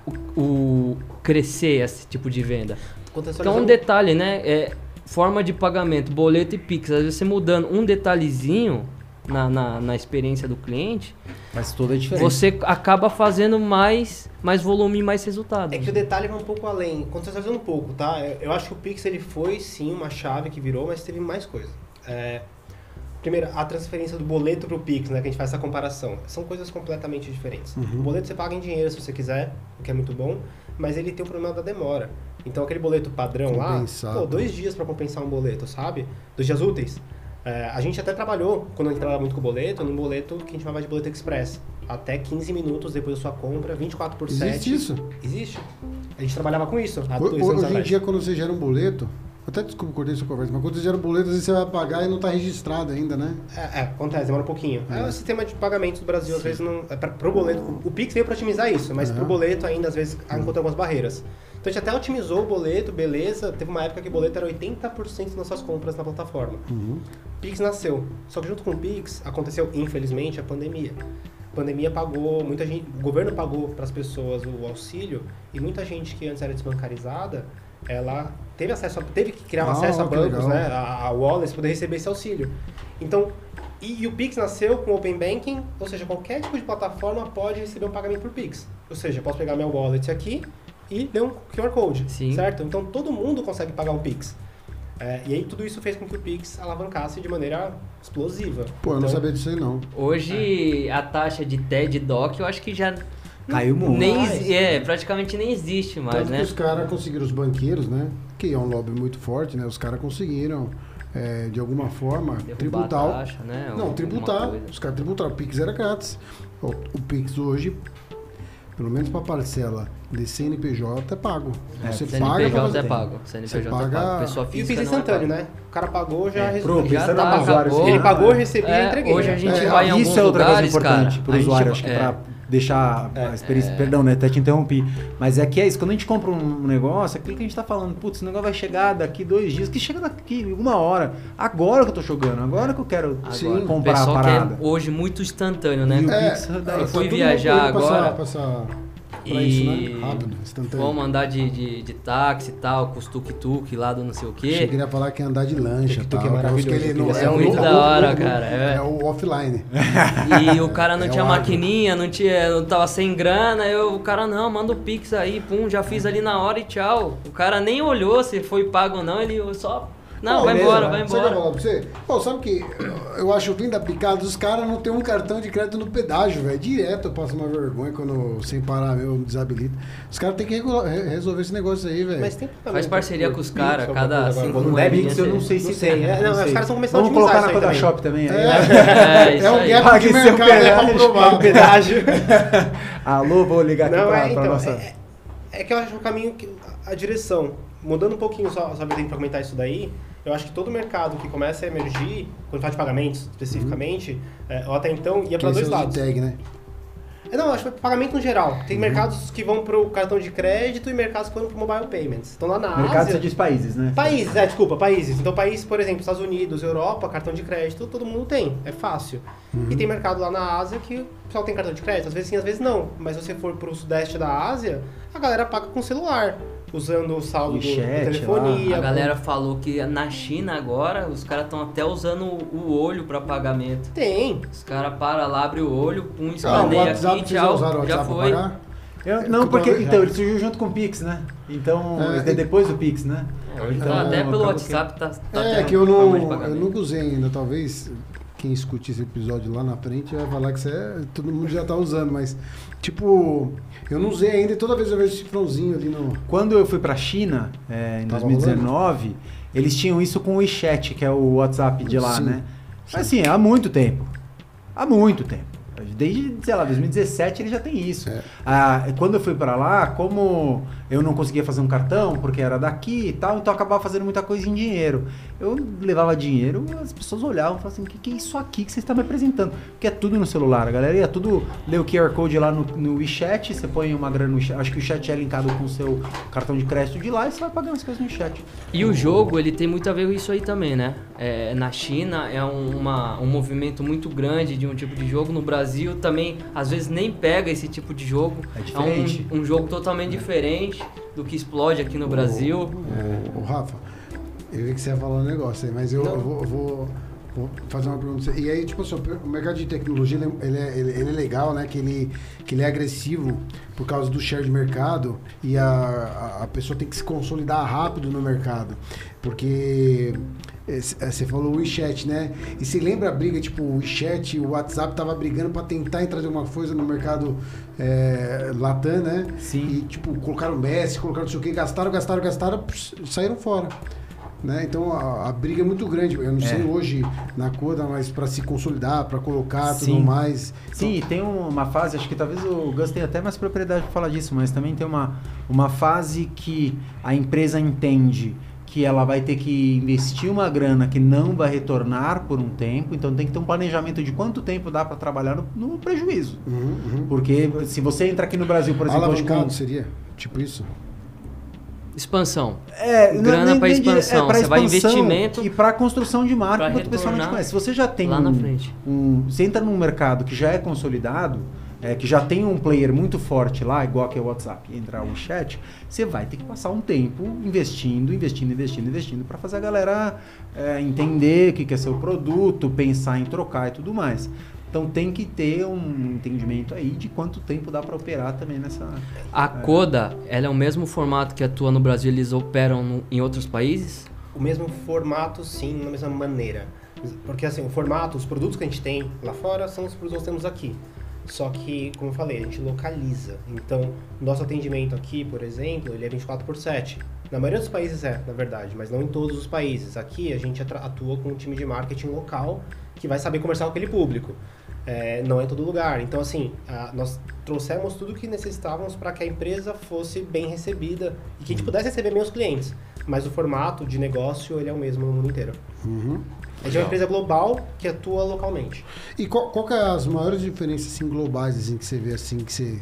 [SPEAKER 3] o, o crescer esse tipo de venda. Então, um detalhe, né? É, forma de pagamento, boleto e Pix. Às vezes você mudando um detalhezinho na, na, na experiência do cliente,
[SPEAKER 4] Faz toda a diferença.
[SPEAKER 3] você acaba fazendo mais, mais volume e mais resultado.
[SPEAKER 2] É que o detalhe vai um pouco além, contextualizando um pouco, tá? Eu- Eu acho que o Pix ele foi sim uma chave que virou, mas teve mais coisa. É, primeiro, a transferência do boleto pro Pix, né? Que a gente faz essa comparação. São coisas completamente diferentes. O boleto você paga em dinheiro se você quiser, o que é muito bom, mas ele tem o problema da demora. Então aquele boleto padrão lá,
[SPEAKER 1] Compensado.
[SPEAKER 2] pô, dois dias para compensar um boleto, sabe? Dois dias úteis. É, a gente até trabalhou, quando a gente trabalhava muito com boleto, num boleto que a gente chamava de boleto express. Até 15 minutos depois da sua compra, 24 por 7.
[SPEAKER 1] Existe isso?
[SPEAKER 2] Existe. A gente trabalhava com isso há
[SPEAKER 1] Ho-
[SPEAKER 2] dois anos
[SPEAKER 1] Hoje em dia, quando você gera um boleto, até desculpa, cortei sua conversa, mas quando você gera boleto, às vezes você vai pagar e não está registrado ainda, né?
[SPEAKER 2] É, é, acontece, demora um pouquinho. É, o sistema de pagamentos do Brasil, às vezes, não. É pra, pro boleto. O Pix veio para otimizar isso, mas
[SPEAKER 1] Aham.
[SPEAKER 2] pro boleto ainda, às vezes, encontra algumas barreiras. Então a gente até otimizou o boleto, beleza. Teve uma época que o boleto era 80% das nossas compras na plataforma.
[SPEAKER 1] Uhum.
[SPEAKER 2] Pix nasceu. Só que junto com o Pix aconteceu, infelizmente, a pandemia. A pandemia pagou, muita gente, o governo pagou para as pessoas o auxílio e muita gente que antes era desbancarizada, ela teve acesso, a, teve que criar um
[SPEAKER 1] Ah,
[SPEAKER 2] acesso a bancos,
[SPEAKER 1] legal.
[SPEAKER 2] né, a, a wallets poder receber esse auxílio. Então, e, e o Pix nasceu com o Open Banking, ou seja, qualquer tipo de plataforma pode receber um pagamento por Pix. Ou seja, eu posso pegar meu wallet aqui e ler um QR Code,
[SPEAKER 3] Sim.
[SPEAKER 2] certo? Então todo mundo consegue pagar um Pix. É, e aí tudo isso fez com que o Pix alavancasse de maneira explosiva.
[SPEAKER 1] Pô, eu não
[SPEAKER 2] Então,
[SPEAKER 1] sabia disso aí, não.
[SPEAKER 3] Hoje a taxa de TED DOC eu acho que já
[SPEAKER 4] Caiu muito.
[SPEAKER 3] nem
[SPEAKER 2] mais.
[SPEAKER 3] é, praticamente nem existe mais,
[SPEAKER 1] Tanto
[SPEAKER 3] né?
[SPEAKER 1] que os caras conseguiram, os banqueiros, né? Que é um lobby muito forte, né? Os caras conseguiram, é, de alguma forma,
[SPEAKER 3] Derrubar
[SPEAKER 1] tributar.
[SPEAKER 3] taxa, né?
[SPEAKER 1] Não, tributar. Os caras tributaram. O Pix era grátis. O, o Pix hoje, pelo menos pra parcela de CNPJ, é pago.
[SPEAKER 4] É,
[SPEAKER 1] você paga
[SPEAKER 3] CNPJ
[SPEAKER 1] fazer.
[SPEAKER 3] é pago. CNPJ
[SPEAKER 1] Você
[SPEAKER 3] é
[SPEAKER 1] paga-
[SPEAKER 3] pago. Pessoa
[SPEAKER 2] E o
[SPEAKER 3] física
[SPEAKER 2] Pix é
[SPEAKER 3] é
[SPEAKER 2] instantâneo,
[SPEAKER 3] pago.
[SPEAKER 2] né? O cara pagou, já
[SPEAKER 4] É, pro-
[SPEAKER 3] Já tá, acabou.
[SPEAKER 2] Ele pagou, recebi e
[SPEAKER 3] É,
[SPEAKER 2] entreguei.
[SPEAKER 3] Hoje a
[SPEAKER 2] né?
[SPEAKER 3] gente
[SPEAKER 1] É,
[SPEAKER 3] vai em alguns
[SPEAKER 4] Isso é outra
[SPEAKER 3] lugares,
[SPEAKER 4] coisa importante para o usuário, acho que
[SPEAKER 3] é.
[SPEAKER 4] para deixar a experiência. Perdão, né? Até te interrompi. Mas é que é isso, quando a gente compra um negócio, aquilo que a gente tá falando, putz, esse negócio vai chegar daqui dois dias, que chega daqui uma hora. Agora que eu tô jogando, agora que eu quero
[SPEAKER 3] Agora,
[SPEAKER 4] comprar a parada.
[SPEAKER 3] quer hoje muito instantâneo, né?
[SPEAKER 1] É, é, tá
[SPEAKER 3] fui viajar agora.
[SPEAKER 1] pra essa- pra
[SPEAKER 3] E
[SPEAKER 1] isso, né? Rápido, instantâneo.
[SPEAKER 3] Vamos andar de, de, de táxi e tal, com os tuk-tuk lá do não sei o
[SPEAKER 1] Achei que
[SPEAKER 3] quê.
[SPEAKER 1] ele ia falar que ia andar de lancha e tal.
[SPEAKER 2] Tuk-tuk é
[SPEAKER 1] que eu acho
[SPEAKER 2] maravilhoso,
[SPEAKER 1] que ele não-
[SPEAKER 3] ser
[SPEAKER 1] o-
[SPEAKER 3] muito da hora,
[SPEAKER 1] o-
[SPEAKER 3] cara, é.
[SPEAKER 1] É o offline.
[SPEAKER 3] E o cara não
[SPEAKER 1] É
[SPEAKER 3] tinha maquininha, não tinha, não tava sem grana, eu, o cara não, manda o Pix aí, pum, já fiz ali na hora e tchau. O cara nem olhou se foi pago ou não, ele só. Não, vai embora, vai
[SPEAKER 1] que eu
[SPEAKER 3] embora.
[SPEAKER 1] falar pra você? Pô, sabe que eu acho vindo da picada, os caras não tem um cartão de crédito no pedágio, velho. Direto eu passo uma vergonha quando sem parar eu desabilito. Os caras têm que re- resolver esse negócio aí, velho.
[SPEAKER 2] Mas tem também
[SPEAKER 3] Faz parceria com os caras,
[SPEAKER 2] alguma
[SPEAKER 3] cada cinco
[SPEAKER 2] deve,
[SPEAKER 4] Pix eu não sei se tem.
[SPEAKER 2] é, não,
[SPEAKER 4] não
[SPEAKER 2] os caras estão começando a
[SPEAKER 4] Vamos colocar na
[SPEAKER 2] isso aí
[SPEAKER 4] Coda Shop também. aí.
[SPEAKER 3] É,
[SPEAKER 1] É,
[SPEAKER 3] isso
[SPEAKER 1] é um
[SPEAKER 3] aí.
[SPEAKER 1] gap
[SPEAKER 4] Pague
[SPEAKER 1] de
[SPEAKER 4] seu
[SPEAKER 1] mercado, é
[SPEAKER 4] pedágio.
[SPEAKER 1] comprovado.
[SPEAKER 2] pedágio.
[SPEAKER 4] Alô, vou ligar aqui
[SPEAKER 2] Não,
[SPEAKER 4] pra,
[SPEAKER 2] é,
[SPEAKER 4] pra
[SPEAKER 2] então,
[SPEAKER 4] nossa.
[SPEAKER 2] é, é que eu acho o caminho, que, a direção, mudando um pouquinho só, só pra comentar isso daí, eu acho que todo mercado que começa a emergir, quando fala de pagamentos especificamente, é, ou até então, ia para dois
[SPEAKER 1] é o
[SPEAKER 2] lados.
[SPEAKER 1] tag, né?
[SPEAKER 2] É, não, acho que é pagamento no geral. Tem mercados que vão pro cartão de crédito e mercados que vão pro mobile payments. Então lá na Ásia...
[SPEAKER 4] você diz países, né?
[SPEAKER 2] Países, é, desculpa, países. Então, países, por exemplo, Estados Unidos, Europa, cartão de crédito, todo mundo tem, é fácil. E tem mercado lá na Ásia que o pessoal tem cartão de crédito, às vezes sim, às vezes não. Mas se você for pro sudeste da Ásia, a galera paga com celular, usando o saldo do,
[SPEAKER 4] WeChat
[SPEAKER 2] da telefonia.
[SPEAKER 3] A
[SPEAKER 2] com-
[SPEAKER 3] galera falou que na China agora os caras estão até usando o olho pra pagamento.
[SPEAKER 2] Tem.
[SPEAKER 3] Os caras param lá, abrem o olho, pum,
[SPEAKER 1] Ah,
[SPEAKER 3] escaneia
[SPEAKER 1] WhatsApp,
[SPEAKER 3] aqui, tchau, já foi.
[SPEAKER 4] Eu- não,
[SPEAKER 1] É,
[SPEAKER 4] porque
[SPEAKER 1] já.
[SPEAKER 4] então ele surgiu junto com o Pix, né? Então,
[SPEAKER 1] É,
[SPEAKER 4] é, depois do Pix, né?
[SPEAKER 3] É,
[SPEAKER 4] Então,
[SPEAKER 3] até pelo WhatsApp tá, tá
[SPEAKER 1] É, que eu não, eu nunca usei ainda, talvez. Quem escute esse episódio lá na frente vai falar que você é, todo mundo já tá usando, mas tipo, eu não usei ainda e toda vez eu vejo esse cifrãozinho ali no.
[SPEAKER 4] Quando eu fui pra China, é, em
[SPEAKER 1] Tava
[SPEAKER 4] 2019, eles tinham isso com o WeChat, que é o WhatsApp de lá,
[SPEAKER 1] Sim.
[SPEAKER 4] né? Mas assim, há muito tempo. Há muito tempo. Desde, sei lá, 2017 ele já tem isso.
[SPEAKER 1] É.
[SPEAKER 4] Ah, quando eu fui pra lá, como eu não conseguia fazer um cartão, porque era daqui e tal, então eu acabava fazendo muita coisa em dinheiro. Eu levava dinheiro, as pessoas olhavam e falavam assim, o que, que é isso aqui que você está me apresentando? Porque é tudo no celular, a galera ia tudo ler o QR Code lá no, no WeChat, você põe uma grana no chat, acho que o chat é linkado com o seu cartão de crédito de lá e você vai pagando as coisas no chat.
[SPEAKER 3] E o jogo, ele tem muito a ver com isso aí também, né? É, na China é um, uma- um movimento muito grande de um tipo de jogo. No Brasil também, às vezes, nem pega esse tipo de jogo.
[SPEAKER 4] É diferente.
[SPEAKER 3] um, um jogo totalmente diferente do que explode aqui no Brasil.
[SPEAKER 1] Ô, ô, Rafa, eu vi que você ia falar um negócio aí, mas eu, eu vou, eu vou- vou fazer uma pergunta. E aí, tipo assim, o mercado de tecnologia, ele é, ele é, ele- ele é legal, né? Que ele, que ele é agressivo por causa do share de mercado e a, a, pessoa tem que se consolidar rápido no mercado. Porque você falou o WeChat, né? E se lembra a briga, tipo, o WeChat e o WhatsApp tava brigando para tentar entrar de alguma coisa no mercado é, Latam, né?
[SPEAKER 4] Sim.
[SPEAKER 1] E, tipo, colocaram Messi, colocaram não sei o que, gastaram, gastaram, gastaram, saíram fora. Né? Então a, a briga é muito grande. Eu não
[SPEAKER 4] É.
[SPEAKER 1] sei hoje na Coda, mas para se consolidar, para colocar tudo
[SPEAKER 4] Sim.
[SPEAKER 1] mais.
[SPEAKER 4] Sim, e tem uma fase, acho que talvez o Gus tenha até mais propriedade para falar disso, mas também tem uma, uma fase que a empresa entende que ela vai ter que investir uma grana que não vai retornar por um tempo, então tem que ter um planejamento de quanto tempo dá para trabalhar no, no prejuízo.
[SPEAKER 1] Uhum, uhum.
[SPEAKER 4] Porque se você entra aqui no Brasil, por exemplo,
[SPEAKER 1] Alavancado
[SPEAKER 4] com-
[SPEAKER 1] seria? Tipo isso?
[SPEAKER 3] Expansão.
[SPEAKER 4] É,
[SPEAKER 3] Grana
[SPEAKER 4] nem dire-
[SPEAKER 3] expansão.
[SPEAKER 4] pra
[SPEAKER 3] Você vai
[SPEAKER 4] expansão
[SPEAKER 3] investimento
[SPEAKER 4] E para construção de marca, enquanto o pessoal não te conhece. Se você já tem
[SPEAKER 3] lá
[SPEAKER 4] um,
[SPEAKER 3] na frente.
[SPEAKER 4] um- Você entra num mercado que já é consolidado, é, que já tem um player muito forte lá, igual que é o WhatsApp, entrar o chat, você vai ter que passar um tempo investindo, investindo, investindo, investindo, para fazer a galera é, entender o que que é seu produto, pensar em trocar e tudo mais. Então tem que ter um entendimento aí de quanto tempo dá para operar também nessa.
[SPEAKER 3] A Coda, ela é o mesmo formato que atua no Brasil, eles operam no- em outros países?
[SPEAKER 2] O mesmo formato, sim, da mesma maneira. Porque assim, o formato, os produtos que a gente tem lá fora são os produtos que nós temos aqui. Só que, como eu falei, a gente localiza. Então, nosso atendimento aqui, por exemplo, ele é 24 por 7. Na maioria dos países é, na verdade, mas não em todos os países. Aqui a gente atua com um time de marketing local que vai saber conversar com aquele público. É, não é em todo lugar. Então, assim, a- nós trouxemos tudo o que necessitávamos para que a empresa fosse bem recebida e que a gente pudesse receber bem os clientes. Mas o formato de negócio ele é o mesmo no mundo inteiro.
[SPEAKER 1] Uhum.
[SPEAKER 2] É de uma empresa global que atua localmente.
[SPEAKER 1] E qual, qual que é as maiores diferenças assim, globais assim, que você vê assim, que você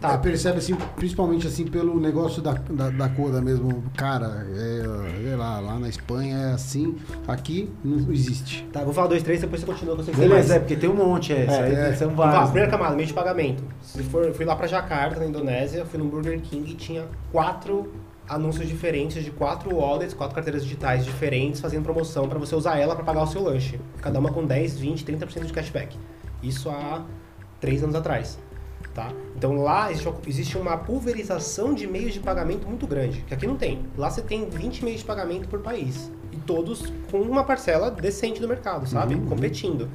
[SPEAKER 2] Tá.
[SPEAKER 1] é, percebe assim, principalmente assim pelo negócio da, da, da Coda mesmo, cara, é, sei lá, lá na Espanha é assim, aqui não existe.
[SPEAKER 2] Tá, vou falar dois, três, depois você continua com você
[SPEAKER 4] Beleza, é
[SPEAKER 2] mais.
[SPEAKER 4] porque tem um monte, é,
[SPEAKER 2] É,
[SPEAKER 1] é.
[SPEAKER 4] são vários.
[SPEAKER 2] primeira camada, meio de pagamento. Se for, fui lá pra Jakarta, na Indonésia, fui no Burger King e tinha quatro anúncios diferentes de quatro wallets, quatro carteiras digitais diferentes, fazendo promoção pra você usar ela pra pagar o seu lanche. Cada uma com 10, 20, 30% de cashback. Isso há três anos atrás. Tá? Então lá existe uma- pulverização de meios de pagamento muito grande, que aqui não tem. Lá você tem 20 meios de pagamento por país. E todos com uma parcela decente do mercado, sabe?
[SPEAKER 1] Uhum.
[SPEAKER 2] Competindo.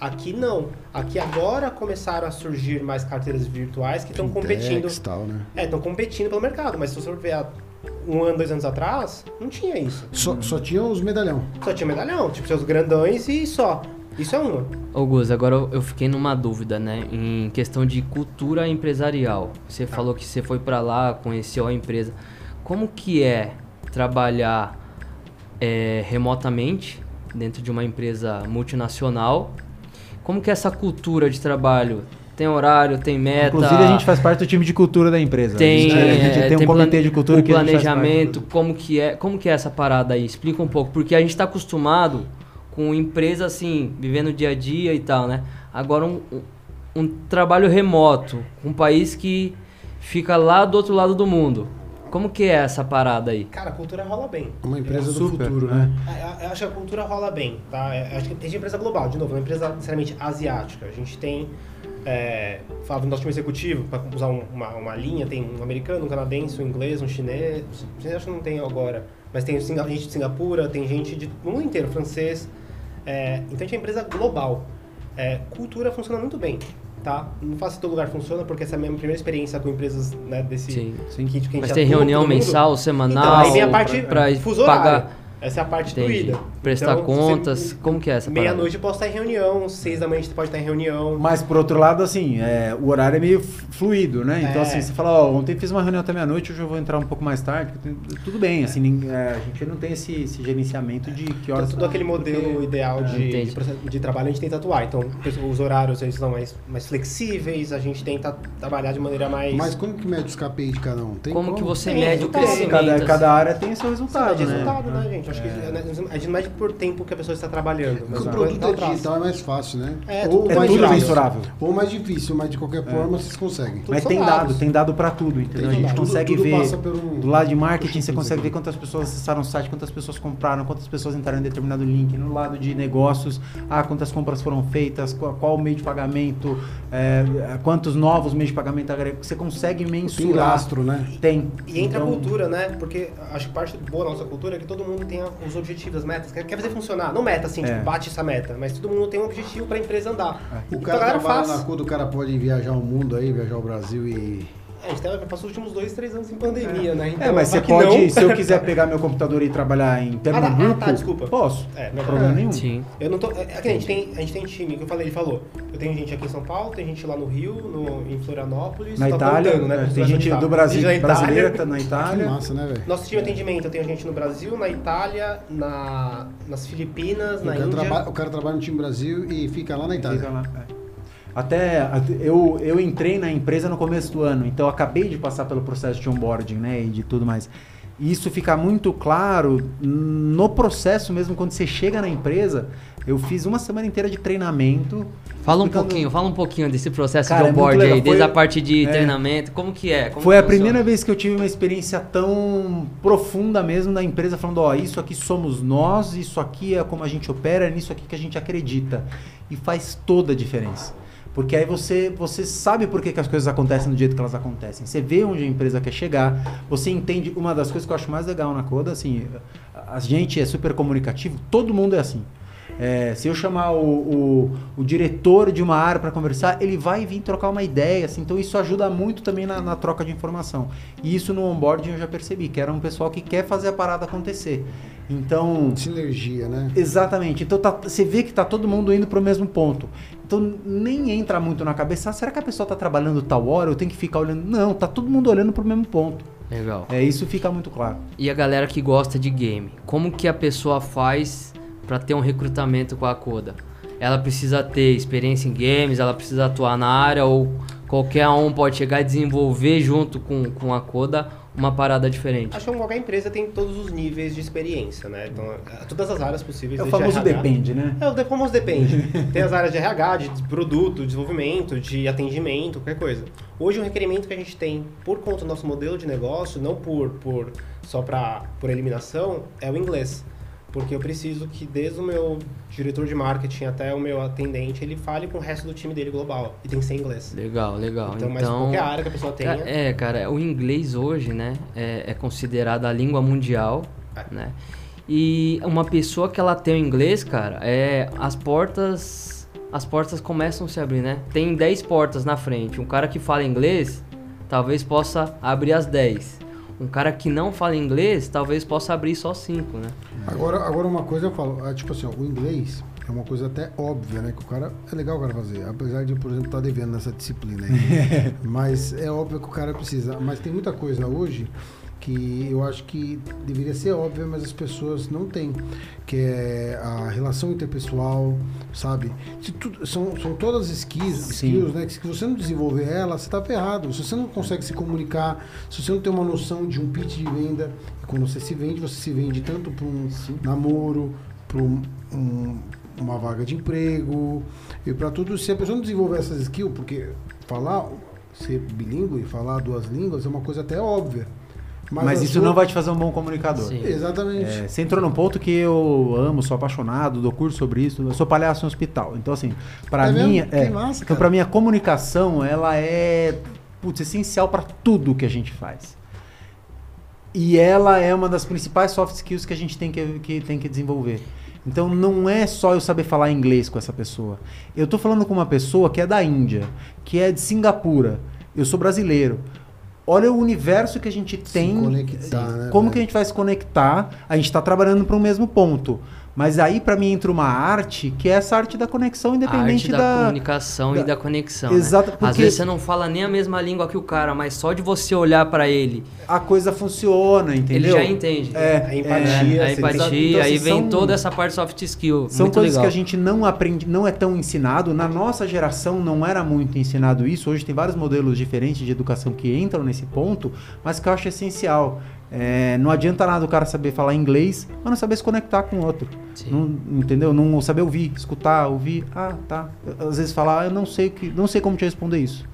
[SPEAKER 2] Aqui não. Aqui agora começaram a surgir mais carteiras virtuais que estão competindo.
[SPEAKER 1] Tal, né?
[SPEAKER 2] É, estão competindo pelo mercado, mas se você for ver há um ano, dois anos atrás, não tinha isso.
[SPEAKER 1] Só, só tinha os medalhão.
[SPEAKER 2] Só tinha medalhão, tipo seus grandões e só. Isso é uma.
[SPEAKER 3] Ô Gus, agora eu- fiquei numa dúvida, né? Em questão de cultura empresarial. Você falou que você foi pra lá, conheceu a empresa. Como que é trabalhar é, remotamente dentro de uma empresa multinacional? Como que é essa cultura de trabalho? Tem horário, tem meta?
[SPEAKER 4] Inclusive, a gente faz parte do time de cultura da empresa.
[SPEAKER 3] tem,
[SPEAKER 4] a gente, a gente
[SPEAKER 3] é,
[SPEAKER 4] tem um comitê de cultura
[SPEAKER 3] o
[SPEAKER 4] que a gente faz parte.
[SPEAKER 3] planejamento, como que é, como que é essa parada aí? Explica um pouco, porque a gente está acostumado com empresa assim, vivendo o dia a dia e tal, né? Agora um, um, um trabalho remoto, um país que fica lá do outro lado do mundo. Como que é essa parada aí?
[SPEAKER 2] Cara, a cultura rola bem.
[SPEAKER 1] Uma empresa do
[SPEAKER 4] Super,
[SPEAKER 1] futuro,
[SPEAKER 4] né?
[SPEAKER 1] né?
[SPEAKER 2] É, Eu acho que a cultura rola bem, tá? Eu Acho que tem empresa global, de novo, uma empresa necessariamente asiática. A gente tem, é, falava do nosso time executivo, para usar um- uma, uma linha, tem um americano, um canadense, um inglês, um chinês. Chinês acho que não tem agora, mas tem gente de Singapura, tem gente de, do mundo inteiro, francês. É, então a gente é uma empresa global. É, cultura funciona muito bem, tá? Não faço se todo lugar funciona, porque essa é a minha primeira experiência com empresas né, desse
[SPEAKER 3] Sim.
[SPEAKER 2] kit que a gente
[SPEAKER 3] Mas tem reunião mensal, semanal,
[SPEAKER 2] Então, aí vem a parte
[SPEAKER 3] pra
[SPEAKER 2] fuso
[SPEAKER 3] pagar.
[SPEAKER 2] horário. Essa é a parte
[SPEAKER 3] Entendi.
[SPEAKER 2] doída.
[SPEAKER 3] Prestar
[SPEAKER 2] Então,
[SPEAKER 3] contas,
[SPEAKER 2] você-
[SPEAKER 3] como que é essa?
[SPEAKER 2] Meia-noite eu posso estar em reunião, seis da manhã você pode estar em reunião.
[SPEAKER 4] Mas por outro lado, assim, é, o horário é meio fluido, né? Então,
[SPEAKER 2] É.
[SPEAKER 4] assim, você fala, ó, ontem fiz uma reunião até meia-noite, hoje eu vou entrar um pouco mais tarde. Tudo bem, assim, nin- é, a gente não tem esse, esse gerenciamento de que
[SPEAKER 2] Então,
[SPEAKER 4] horas.
[SPEAKER 2] tudo aquele modelo
[SPEAKER 4] porque-
[SPEAKER 2] ideal de, de, de trabalho a gente tenta atuar. Então, os horários eles são mais, mais flexíveis, a gente tenta trabalhar de maneira mais.
[SPEAKER 1] Mas como que mede os KPI de cada um? Tem
[SPEAKER 3] Como que você
[SPEAKER 2] Tem
[SPEAKER 3] mede o crescimento?
[SPEAKER 4] Cada,
[SPEAKER 3] assim?
[SPEAKER 4] cada área tem seu
[SPEAKER 2] Resultado,
[SPEAKER 4] resultado,
[SPEAKER 2] de
[SPEAKER 4] né?
[SPEAKER 2] resultado, né, gente? Acho que a gente não mede por tempo que a pessoa está trabalhando. Mas
[SPEAKER 1] o
[SPEAKER 2] o
[SPEAKER 1] produto
[SPEAKER 2] resultado
[SPEAKER 1] é digital é mais fácil, né?
[SPEAKER 2] É,
[SPEAKER 1] ou
[SPEAKER 2] tudo
[SPEAKER 4] É
[SPEAKER 1] mais
[SPEAKER 4] tudo
[SPEAKER 1] difícil.
[SPEAKER 4] mensurável.
[SPEAKER 1] Ou mais difícil, mas de qualquer forma vocês conseguem.
[SPEAKER 4] Mas tem
[SPEAKER 2] dados.
[SPEAKER 4] dado, tem dado pra tudo, entendeu? A
[SPEAKER 2] Tem
[SPEAKER 4] gente
[SPEAKER 2] dado.
[SPEAKER 4] consegue
[SPEAKER 1] Tudo- tudo
[SPEAKER 4] ver
[SPEAKER 1] um-
[SPEAKER 4] do lado de marketing, você consegue ver quantas pessoas acessaram o site, quantas pessoas compraram, quantas pessoas entraram em determinado link. No lado de negócios, ah, quantas compras foram feitas, qual, qual o meio de pagamento, é, quantos novos meios de pagamento agregam. Você consegue
[SPEAKER 1] Tem
[SPEAKER 4] mensurar.
[SPEAKER 1] lastro, né?
[SPEAKER 4] Tem.
[SPEAKER 2] E entra
[SPEAKER 4] Então,
[SPEAKER 2] a cultura, né? Porque acho que parte boa da nossa cultura é que todo mundo tem os objetivos, as metas. Quer quer fazer funcionar. Não meta assim,
[SPEAKER 4] É.
[SPEAKER 2] tipo, bate essa meta. Mas todo mundo tem um objetivo pra empresa andar.
[SPEAKER 1] O
[SPEAKER 2] Então
[SPEAKER 1] cara
[SPEAKER 2] a galera
[SPEAKER 1] trabalha
[SPEAKER 2] faz.
[SPEAKER 1] na CUD, o cara pode viajar o mundo aí, viajar o Brasil e.
[SPEAKER 2] É, a gente tá- passou os últimos dois, três anos em pandemia, né? Então,
[SPEAKER 4] É, mas você
[SPEAKER 2] que
[SPEAKER 4] pode,
[SPEAKER 2] não-
[SPEAKER 4] se eu quiser pegar meu computador e trabalhar em
[SPEAKER 2] tá,
[SPEAKER 4] Pernambuco,
[SPEAKER 2] ah, tá, desculpa.
[SPEAKER 4] posso.
[SPEAKER 2] É,
[SPEAKER 4] Não tem problema
[SPEAKER 1] é.
[SPEAKER 4] nenhum.
[SPEAKER 3] Sim.
[SPEAKER 2] Eu não tô. É, é que a gente tem, a gente tem time, que eu falei, ele falou. Eu tenho gente aqui em São Paulo, tem gente lá no Rio, no, em Florianópolis,
[SPEAKER 4] Na
[SPEAKER 2] tá
[SPEAKER 4] Itália,
[SPEAKER 2] voltando, né?
[SPEAKER 4] é,
[SPEAKER 2] Porque
[SPEAKER 4] tem gente
[SPEAKER 2] voltar.
[SPEAKER 4] do Brasil,
[SPEAKER 2] Gente na Itália.
[SPEAKER 4] brasileira, tá na
[SPEAKER 1] Que
[SPEAKER 4] Itália.
[SPEAKER 1] massa, né, velho?
[SPEAKER 2] Nosso time de atendimento, eu tenho gente no Brasil, na Itália, na, nas Filipinas,
[SPEAKER 1] O
[SPEAKER 2] na
[SPEAKER 1] cara,
[SPEAKER 2] Índia.
[SPEAKER 1] traba- o cara trabalha no time Brasil e fica lá na Itália.
[SPEAKER 4] Fica lá, é. Até eu, eu entrei na empresa no começo do ano, então acabei de passar pelo processo de onboarding, né, e de tudo mais. E isso fica muito claro no processo mesmo, quando você chega na empresa. Eu fiz uma semana inteira de treinamento.
[SPEAKER 3] Fala um
[SPEAKER 4] explicando-
[SPEAKER 3] pouquinho, fala um pouquinho desse processo
[SPEAKER 4] Cara,
[SPEAKER 3] de
[SPEAKER 4] é
[SPEAKER 3] onboard
[SPEAKER 4] legal.
[SPEAKER 3] aí, desde
[SPEAKER 4] Foi-
[SPEAKER 3] a parte de
[SPEAKER 4] é.
[SPEAKER 3] treinamento, como que é? Como
[SPEAKER 4] Foi
[SPEAKER 3] que
[SPEAKER 4] a
[SPEAKER 3] funciona?
[SPEAKER 4] primeira vez que eu tive uma experiência tão profunda mesmo da empresa, falando, ó, isso aqui somos nós, isso aqui é como a gente opera, é nisso aqui que a gente acredita. E faz toda a diferença. Porque aí você, você sabe por que, que as coisas acontecem do jeito que elas acontecem. Você vê onde a empresa quer chegar, você entende. Uma das coisas que eu acho mais legal na Coda, assim, a a gente é super comunicativo, todo mundo é assim. É, se eu chamar o, o, o diretor de uma área para conversar, ele vai vir trocar uma ideia, assim, então isso ajuda muito também na, na troca de informação. E isso no onboarding eu já percebi, que era um pessoal que quer fazer a parada acontecer. Então,
[SPEAKER 1] Sinergia, né?
[SPEAKER 4] Exatamente. Então tá- você vê que tá todo mundo indo pro mesmo ponto. Então nem entra muito na cabeça, ah, será que a pessoa tá trabalhando tal hora? Eu tenho que ficar olhando. Não, tá todo mundo olhando pro mesmo ponto.
[SPEAKER 3] Legal.
[SPEAKER 4] É, isso fica muito claro.
[SPEAKER 3] E a galera que gosta de game, como que a pessoa faz pra ter um recrutamento com a Coda? Ela precisa ter experiência em games, ela precisa atuar na área ou qualquer um pode chegar e desenvolver junto com, com a Coda uma parada diferente?
[SPEAKER 2] Acho que qualquer empresa tem todos os níveis de experiência, né? Então, todas as áreas possíveis.
[SPEAKER 4] É o famoso
[SPEAKER 2] RH.
[SPEAKER 4] depende, né?
[SPEAKER 2] É, o de- famoso depende. Tem as áreas de RH, de produto, desenvolvimento, de atendimento, qualquer coisa. Hoje, o requerimento que a gente tem por conta do nosso modelo de negócio, não por, por só pra, por eliminação, é o inglês. Porque eu preciso que desde o meu diretor de marketing até o meu atendente, ele fale com o resto do time dele global. E tem que ser inglês.
[SPEAKER 3] Legal, legal.
[SPEAKER 2] Então,
[SPEAKER 3] Então,
[SPEAKER 2] mas qualquer área que a pessoa tenha...
[SPEAKER 3] É, cara, o inglês hoje, né, é, é considerado a língua mundial,
[SPEAKER 2] É.
[SPEAKER 3] né? E uma pessoa que ela tem o inglês, cara, é as portas as portas começam a se abrir, né? Tem 10 portas na frente. Um cara que fala inglês, talvez possa abrir as 10. Um cara que não fala inglês, talvez possa abrir só 5, né?
[SPEAKER 1] Agora, agora uma coisa eu falo, é, tipo assim, ó, o inglês é uma coisa até óbvia, né? Que o cara. É legal o cara fazer. Apesar de, por exemplo, estar devendo nessa disciplina aí. Mas é óbvio que o cara precisa. Mas tem muita coisa hoje que eu acho que deveria ser óbvia, mas as pessoas não têm. Que é a relação interpessoal, sabe? Tu- são, são todas skills,
[SPEAKER 4] Sim.
[SPEAKER 1] skills, né? Que se você não desenvolver ela, você tá ferrado. Se você não consegue se comunicar, se você não tem uma noção de um pitch de venda, e quando você se vende, você se vende tanto para um namoro, para um, um- uma vaga de emprego, e para tudo. Se a pessoa não desenvolver essas skills, porque falar, ser bilíngue, falar duas línguas é uma coisa até óbvia.
[SPEAKER 4] Mas,
[SPEAKER 1] a
[SPEAKER 4] isso
[SPEAKER 1] sua-
[SPEAKER 4] não vai te fazer um bom comunicador.
[SPEAKER 3] Sim.
[SPEAKER 1] Exatamente.
[SPEAKER 4] É, você entrou num ponto que eu amo, sou apaixonado, dou curso sobre isso, eu sou palhaço em hospital. Então, assim, pra
[SPEAKER 1] É
[SPEAKER 4] mim, é,
[SPEAKER 1] massa,
[SPEAKER 4] então, pra mim a comunicação, ela é putz, essencial pra tudo que a gente faz. E ela é uma das principais soft skills que a gente tem que, que, tem que desenvolver. Então não é só eu saber falar inglês com essa pessoa. Eu tô falando com uma pessoa que é da Índia, que é de Singapura. Eu sou brasileiro. Olha o universo que a gente tem.
[SPEAKER 1] conectar, né,
[SPEAKER 4] como
[SPEAKER 1] velho?
[SPEAKER 4] que a gente vai se conectar? A gente está trabalhando para o mesmo ponto. Mas aí para mim entra uma arte que é essa arte da conexão
[SPEAKER 3] A
[SPEAKER 4] independente
[SPEAKER 3] arte da,
[SPEAKER 4] da,
[SPEAKER 3] comunicação
[SPEAKER 4] da-
[SPEAKER 3] e da conexão.
[SPEAKER 4] Exato,
[SPEAKER 3] né? Às
[SPEAKER 4] porque-
[SPEAKER 3] vezes você não fala nem a mesma língua que o cara, mas só de você olhar pra ele,
[SPEAKER 4] a coisa funciona, entendeu?
[SPEAKER 3] ele já entende.
[SPEAKER 4] É,
[SPEAKER 2] A
[SPEAKER 4] é,
[SPEAKER 2] empatia,
[SPEAKER 3] a
[SPEAKER 2] você-
[SPEAKER 3] empatia,
[SPEAKER 4] Então,
[SPEAKER 3] aí
[SPEAKER 4] assim,
[SPEAKER 3] vem
[SPEAKER 4] são-
[SPEAKER 3] toda essa parte soft skill.
[SPEAKER 4] São
[SPEAKER 3] muito
[SPEAKER 4] coisas
[SPEAKER 3] legal.
[SPEAKER 4] que a gente não aprende, não é tão ensinado. Na nossa geração não era muito ensinado isso. Hoje tem vários modelos diferentes de educação que entram nesse ponto, mas que eu acho essencial. É, não adianta nada o cara saber falar inglês, mas não saber se conectar com o outro. Não, entendeu? Não saber ouvir, escutar, ouvir. Ah, tá. Às vezes falar, ah, eu não sei que, não sei como te responder isso.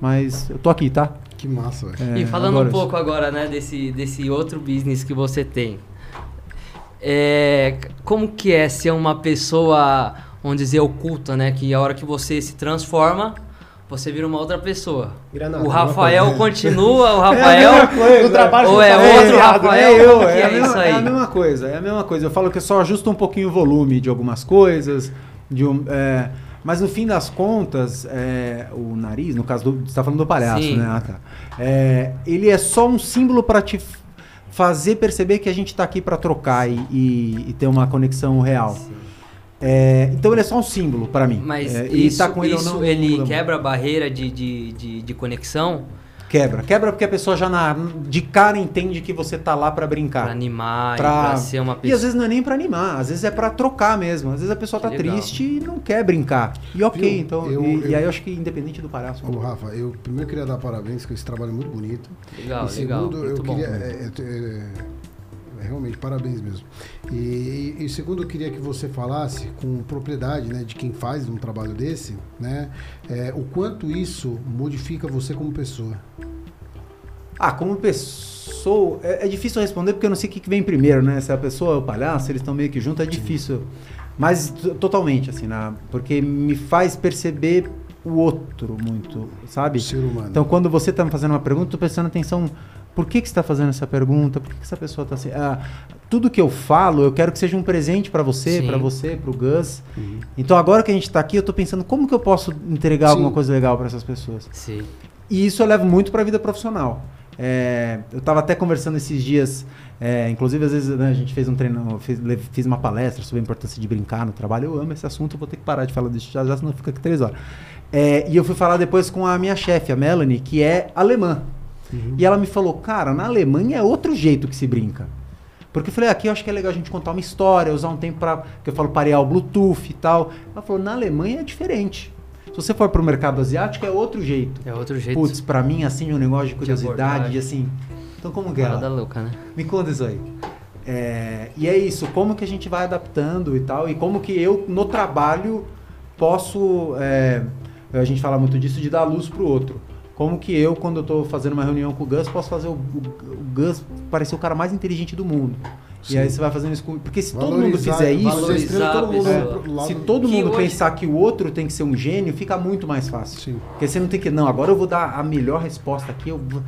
[SPEAKER 4] Mas eu tô aqui, tá?
[SPEAKER 1] Que massa, velho.
[SPEAKER 4] É,
[SPEAKER 3] E falando um
[SPEAKER 4] isso.
[SPEAKER 3] pouco agora, né, desse, desse outro business que você tem. É, como que é ser uma pessoa, vamos dizer, oculta, né? Que a hora que você se transforma, você vira uma outra pessoa.
[SPEAKER 2] Granada,
[SPEAKER 3] o Rafael continua, o
[SPEAKER 4] É
[SPEAKER 3] Rafael...
[SPEAKER 4] coisa.
[SPEAKER 2] no trabalho
[SPEAKER 3] Ou é
[SPEAKER 2] tá
[SPEAKER 3] outro Rafael?
[SPEAKER 4] É eu, é,
[SPEAKER 3] é
[SPEAKER 4] a mesma,
[SPEAKER 3] isso
[SPEAKER 4] é a mesma coisa, é a mesma coisa. Eu falo que eu só ajusto um pouquinho o volume de algumas coisas, de um, é, mas no fim das contas, é, o nariz, no caso do. Você está falando do palhaço,
[SPEAKER 3] Sim.
[SPEAKER 4] né? Ah, tá. É, ele é só um símbolo para te fazer perceber que a gente está aqui para trocar e, e- e ter uma conexão real. É, então ele é só um símbolo para mim.
[SPEAKER 3] Mas
[SPEAKER 4] É, e
[SPEAKER 3] isso,
[SPEAKER 4] tá com ele
[SPEAKER 3] isso
[SPEAKER 4] não, não
[SPEAKER 3] ele
[SPEAKER 4] muito.
[SPEAKER 3] quebra a barreira de, de, de, de conexão
[SPEAKER 4] Quebra. Quebra porque a pessoa já na, de cara entende que você tá lá para brincar.
[SPEAKER 3] pra animar
[SPEAKER 4] Pra-
[SPEAKER 3] e pra ser uma
[SPEAKER 4] E
[SPEAKER 3] pessoa...
[SPEAKER 4] às vezes não é nem pra animar, às vezes é pra trocar mesmo. Às vezes a pessoa
[SPEAKER 3] Que
[SPEAKER 4] tá
[SPEAKER 3] legal.
[SPEAKER 4] triste e não quer brincar. E ok,
[SPEAKER 1] Viu?
[SPEAKER 4] então.
[SPEAKER 1] Eu-
[SPEAKER 4] e, e
[SPEAKER 1] eu-
[SPEAKER 4] aí eu acho que independente do palhaço.
[SPEAKER 1] Ô, Rafa, eu primeiro queria dar parabéns, que esse trabalho é muito bonito.
[SPEAKER 3] Legal,
[SPEAKER 1] e
[SPEAKER 3] legal.
[SPEAKER 1] segundo, eu
[SPEAKER 3] Muito bom.
[SPEAKER 1] queria. é, é, é, realmente, parabéns mesmo. E, e, segundo, eu queria que você falasse com propriedade né, de quem faz um trabalho desse, né? é, o quanto isso modifica você como pessoa.
[SPEAKER 4] Ah, como pessoa. É, é difícil responder porque eu não sei o que, vem primeiro, né? Se a pessoa é o palhaço, eles estão meio que juntos, é difícil. Mas t- totalmente, assim, na, porque me faz perceber o outro muito, sabe?
[SPEAKER 1] O ser humano.
[SPEAKER 4] Então, quando você está me fazendo uma pergunta, tô prestando atenção. Por que, que você está fazendo essa pergunta? Por que, que essa pessoa está assim? Ah, tudo que eu falo, eu quero que seja um presente para você, para você, para o Gus.
[SPEAKER 1] Uhum.
[SPEAKER 4] Então, agora que a gente está aqui, eu estou pensando como que eu posso entregar
[SPEAKER 1] Sim.
[SPEAKER 4] alguma coisa legal para essas pessoas.
[SPEAKER 3] Sim.
[SPEAKER 4] E isso eu levo muito para a vida profissional. É, eu estava até conversando esses dias, é, inclusive às vezes né, a gente fez um treino, eu fiz, fiz uma palestra sobre a importância de brincar no trabalho. Eu amo esse assunto, eu vou ter que parar de falar disso já, já senão fica aqui três horas. É, e eu fui falar depois com a minha chefe, a Melanie, que é alemã.
[SPEAKER 1] Uhum.
[SPEAKER 4] E ela me falou, cara, na Alemanha é outro jeito que se brinca. Porque eu falei, aqui eu acho que é legal a gente contar uma história, usar um tempo para que eu falo parear o Bluetooth e tal. Ela falou, na Alemanha é diferente. Se você for pro mercado asiático, é outro jeito.
[SPEAKER 3] É outro jeito.
[SPEAKER 4] Putz, pra mim, assim, um negócio de curiosidade,
[SPEAKER 3] abordagem.
[SPEAKER 4] assim. Então, como que é?
[SPEAKER 3] Parada louca, né?
[SPEAKER 4] Me conta isso aí. É, e é isso, como que a gente vai adaptando e tal, e como que eu, no trabalho, posso. é, a gente fala muito disso de dar luz pro outro. Como que eu, quando eu tô fazendo uma reunião com o Gus, posso fazer o, o- o Gus parecer o cara mais inteligente do mundo.
[SPEAKER 1] Sim.
[SPEAKER 4] E aí você vai fazendo isso com. Porque se todo mundo
[SPEAKER 1] Valorizar-
[SPEAKER 4] fizer isso.
[SPEAKER 1] valorizar todo mundo
[SPEAKER 3] Valorizar
[SPEAKER 1] lado-
[SPEAKER 4] Se todo
[SPEAKER 3] Que
[SPEAKER 4] mundo
[SPEAKER 3] hoje-
[SPEAKER 4] pensar que o outro tem que ser um gênio, fica muito mais fácil.
[SPEAKER 1] Sim.
[SPEAKER 4] Porque você não tem que. Não, agora eu vou dar a melhor resposta aqui, eu vou-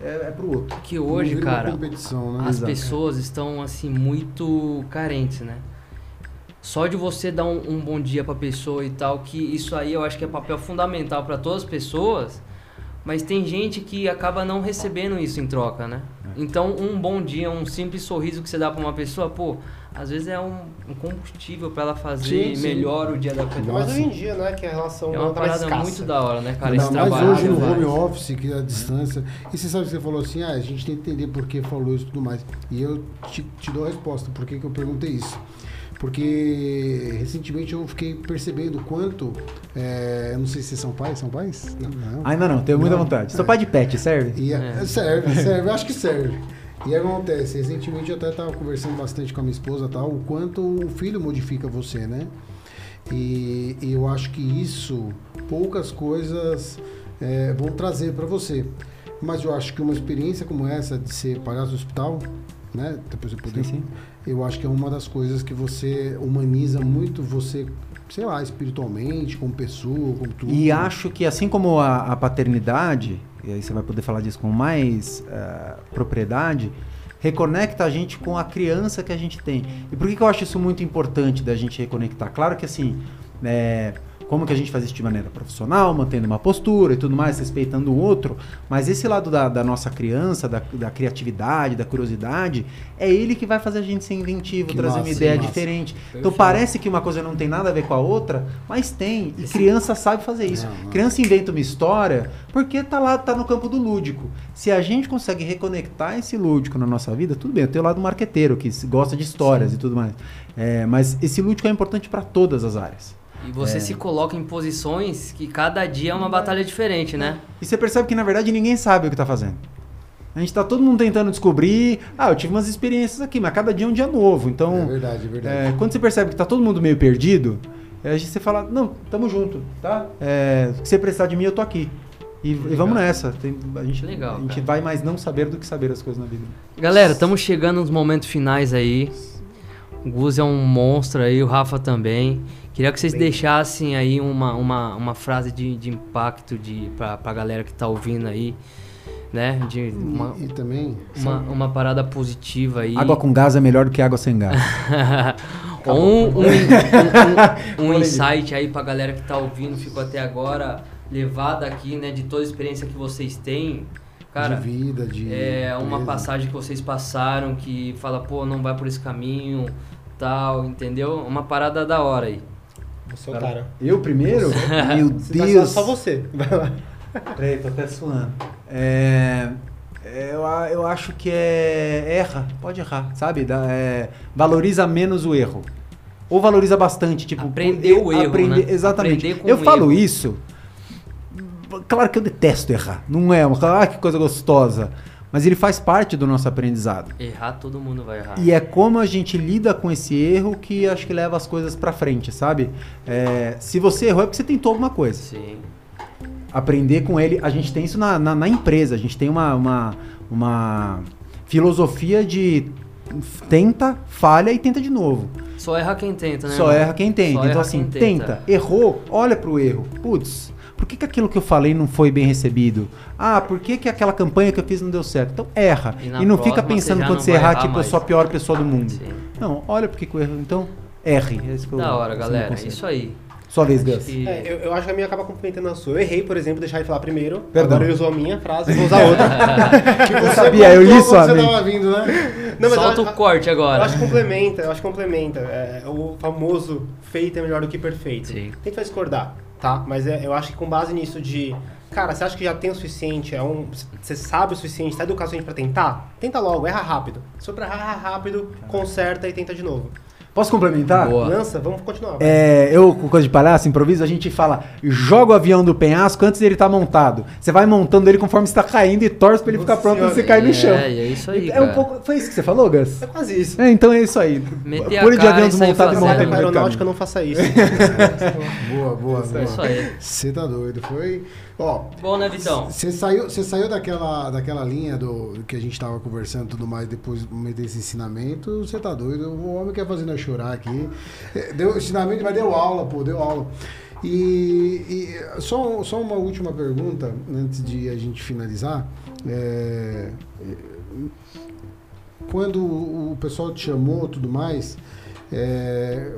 [SPEAKER 4] é, é pro outro.
[SPEAKER 3] Que hoje, cara,
[SPEAKER 1] né?
[SPEAKER 3] as
[SPEAKER 4] Exato.
[SPEAKER 3] pessoas estão assim muito carentes, né? Só de você dar um, um bom dia pra pessoa e tal, que isso aí eu acho que é papel fundamental pra todas as pessoas, mas tem gente que acaba não recebendo isso em troca, né?
[SPEAKER 4] É.
[SPEAKER 3] Então, um bom dia, um simples sorriso que você dá pra uma pessoa, pô, às vezes é um, um combustível pra ela fazer
[SPEAKER 1] Sim, sim.
[SPEAKER 3] melhor o dia da pessoa.
[SPEAKER 2] Mas hoje em dia, né, que a relação
[SPEAKER 3] É uma
[SPEAKER 2] tá mais
[SPEAKER 3] parada
[SPEAKER 2] escassa.
[SPEAKER 3] muito da hora, né, cara?
[SPEAKER 1] Ainda
[SPEAKER 3] Esse
[SPEAKER 1] mais
[SPEAKER 3] trabalho.
[SPEAKER 1] hoje no
[SPEAKER 3] vai.
[SPEAKER 1] home office, que é a distância. E você sabe que você falou assim, ah, a gente tem que entender por que falou isso e tudo mais. E eu te, te dou a resposta, por que, que eu perguntei isso. Porque recentemente eu fiquei percebendo o quanto. é, eu não sei se são pais, são pais? Não. não.
[SPEAKER 4] Ainda não, tenho muita
[SPEAKER 1] Não.
[SPEAKER 4] vontade. Sou
[SPEAKER 1] É.
[SPEAKER 4] pai de pet, serve?
[SPEAKER 1] E
[SPEAKER 3] É.
[SPEAKER 1] é. serve, serve, acho que serve. E acontece, recentemente eu até estava conversando bastante com a minha esposa tal, o quanto o filho modifica você, né? E, e eu acho que isso, poucas coisas é, vão trazer para você. Mas eu acho que uma experiência como essa de ser palhaço do hospital, né? Depois eu poder,
[SPEAKER 4] Sim, sim.
[SPEAKER 1] Eu acho que é uma das coisas que você humaniza muito você, sei lá, espiritualmente, como pessoa, como tudo.
[SPEAKER 4] E acho que assim como a, a paternidade, e aí você vai poder falar disso com mais eh, propriedade, reconecta a gente com a criança que a gente tem. E por que, que eu acho isso muito importante da gente reconectar? Claro que assim, é, como que a gente faz isso de maneira profissional, mantendo uma postura e tudo mais, respeitando o outro, mas esse lado da, da nossa criança, da, da, criatividade, da curiosidade, é ele que vai fazer a gente ser inventivo,
[SPEAKER 1] Que
[SPEAKER 4] trazer
[SPEAKER 1] massa,
[SPEAKER 4] uma ideia diferente. Então
[SPEAKER 3] Perfeito.
[SPEAKER 4] parece que uma coisa não tem nada a ver com a outra, mas tem. E criança sabe fazer isso.
[SPEAKER 1] Não, não.
[SPEAKER 4] Criança inventa uma história porque tá lá, tá no campo do lúdico. Se a gente consegue reconectar esse lúdico na nossa vida, tudo bem, tem o lado marqueteiro, que gosta de histórias e tudo mais. É, mas esse lúdico é importante para todas as áreas.
[SPEAKER 3] E você
[SPEAKER 4] É.
[SPEAKER 3] se coloca em posições que cada dia é uma batalha diferente, né?
[SPEAKER 4] E você percebe que na verdade ninguém sabe o que tá fazendo. A gente tá todo mundo tentando descobrir. Ah, eu tive umas experiências aqui, mas cada dia é um dia novo.
[SPEAKER 1] É
[SPEAKER 4] Então,
[SPEAKER 1] verdade, é verdade.
[SPEAKER 4] é, quando você percebe que tá todo mundo meio perdido, é, a gente você fala, não, tamo junto, tá? É, se você precisar de mim, eu tô aqui. E, e vamos nessa. Tem- a gente,
[SPEAKER 3] Legal,
[SPEAKER 4] a gente
[SPEAKER 3] cara.
[SPEAKER 4] vai mais não saber do que saber as coisas na vida.
[SPEAKER 3] Galera, estamos chegando nos momentos finais aí. O Gus é um monstro aí, o Rafa também. Queria que vocês
[SPEAKER 2] Bem.
[SPEAKER 3] deixassem aí uma, uma, uma frase de, de impacto de, pra, pra galera que tá ouvindo aí, né? De uma,
[SPEAKER 1] E, e também.
[SPEAKER 3] uma, uma parada positiva aí.
[SPEAKER 4] Água com gás é melhor do que água sem gás.
[SPEAKER 3] Ou um, um, um- um- insight aí pra galera que tá ouvindo, ficou até agora, levar daqui, né, de toda a experiência que vocês têm. Cara,
[SPEAKER 1] de vida, de.
[SPEAKER 3] é uma passagem que vocês passaram que fala, pô, não vai por esse caminho, tal, entendeu? Uma parada da hora aí.
[SPEAKER 2] O seu cara.
[SPEAKER 4] Eu primeiro? Meu
[SPEAKER 2] Você tá-
[SPEAKER 4] Deus.
[SPEAKER 2] Só você. Vai lá.
[SPEAKER 4] Peraí, tô até suando. É, é, eu, eu acho que é. Erra, pode errar, sabe? É, valoriza menos o erro. Ou valoriza bastante, tipo.
[SPEAKER 3] Aprender o erro, né?
[SPEAKER 4] Exatamente.
[SPEAKER 3] Aprender com
[SPEAKER 4] eu
[SPEAKER 3] o
[SPEAKER 4] falo
[SPEAKER 3] erro.
[SPEAKER 4] isso. Claro que eu detesto errar. Não é uma. Ah, que coisa gostosa. Mas ele faz parte do nosso aprendizado.
[SPEAKER 3] Errar, todo mundo vai errar.
[SPEAKER 4] E é como a gente lida com esse erro que acho que leva as coisas pra frente, sabe? É, se você errou é porque você tentou alguma coisa
[SPEAKER 3] Sim.
[SPEAKER 4] aprender com ele. A gente tem isso na, na, na empresa, a gente tem uma, uma, uma filosofia de tenta, falha e tenta de novo.
[SPEAKER 3] Só erra quem tenta, né?
[SPEAKER 4] Só
[SPEAKER 3] mano?
[SPEAKER 4] erra quem tenta.
[SPEAKER 3] Só
[SPEAKER 4] então assim,
[SPEAKER 3] quem
[SPEAKER 4] tenta. errou, olha pro erro. Putz, por que, que aquilo que eu falei não foi bem recebido? Ah, por que, que aquela campanha que eu fiz não deu certo? Então erra.
[SPEAKER 3] E
[SPEAKER 4] E,
[SPEAKER 3] na
[SPEAKER 4] não fica pensando
[SPEAKER 3] você
[SPEAKER 4] quando você errar,
[SPEAKER 3] errar
[SPEAKER 4] tipo, eu
[SPEAKER 3] mais.
[SPEAKER 4] sou a pior pessoa do mundo.
[SPEAKER 3] Sim.
[SPEAKER 4] Não, olha por que eu erro. Então, erre. É isso que eu-
[SPEAKER 3] Da hora,
[SPEAKER 4] é meu
[SPEAKER 3] galera.
[SPEAKER 4] conselho.
[SPEAKER 3] Isso aí.
[SPEAKER 4] Sua vez, Gus.
[SPEAKER 3] que-
[SPEAKER 2] É, eu, eu acho que a minha acaba complementando a sua. Eu errei, por exemplo, deixar ele falar primeiro.
[SPEAKER 4] Perdão.
[SPEAKER 2] Agora ele usou a minha frase, eu vou usar outra.
[SPEAKER 1] Que você
[SPEAKER 4] sabia, eu li sua
[SPEAKER 1] Você tava vindo, né?
[SPEAKER 2] Não, mas
[SPEAKER 3] Solta
[SPEAKER 2] eu-
[SPEAKER 3] o corte
[SPEAKER 2] Eu
[SPEAKER 3] agora.
[SPEAKER 2] acho que complementa, eu acho que complementa. É, o famoso feito é melhor do que perfeito.
[SPEAKER 3] Sim.
[SPEAKER 2] Tem que discordar, tá? Mas é, eu acho que com base nisso de. Cara, você acha que já tem o suficiente? É um, você sabe o suficiente? Tá educado o suficiente pra tentar? Tenta logo, erra rápido. Se for pra errar, erra rápido, conserta e tenta de novo.
[SPEAKER 4] Posso complementar?
[SPEAKER 3] Boa.
[SPEAKER 2] Lança, vamos continuar.
[SPEAKER 4] É, eu, com coisa de palhaço, improviso, a gente fala, joga o avião do penhasco antes dele estar montado. Você vai montando ele conforme está caindo e torce pra ele ficar
[SPEAKER 2] Nossa
[SPEAKER 4] pronto quando você cair no chão.
[SPEAKER 3] É, e é isso aí,
[SPEAKER 4] É um
[SPEAKER 3] cara.
[SPEAKER 4] pouco, foi isso que você falou, Gus?
[SPEAKER 2] É quase isso.
[SPEAKER 4] É, então é isso aí.
[SPEAKER 3] Meter
[SPEAKER 4] Pule de avião
[SPEAKER 3] e
[SPEAKER 4] desmontado e montar ele
[SPEAKER 2] aeronáutica, não faça isso.
[SPEAKER 1] Boa, boa,
[SPEAKER 3] É isso
[SPEAKER 1] boa.
[SPEAKER 3] aí.
[SPEAKER 1] Você tá doido. Foi. Ó,
[SPEAKER 3] Bom, né, Vitão?
[SPEAKER 1] Você saiu, você saiu daquela, daquela linha do que a gente tava conversando e tudo mais depois desse ensinamento, você tá doido. O homem quer fazer nós chorar aqui. É, Deu ensinamento, mas deu aula, pô, deu aula. E, e só, só uma última pergunta antes de a gente finalizar. É, quando o pessoal te chamou tudo mais, é,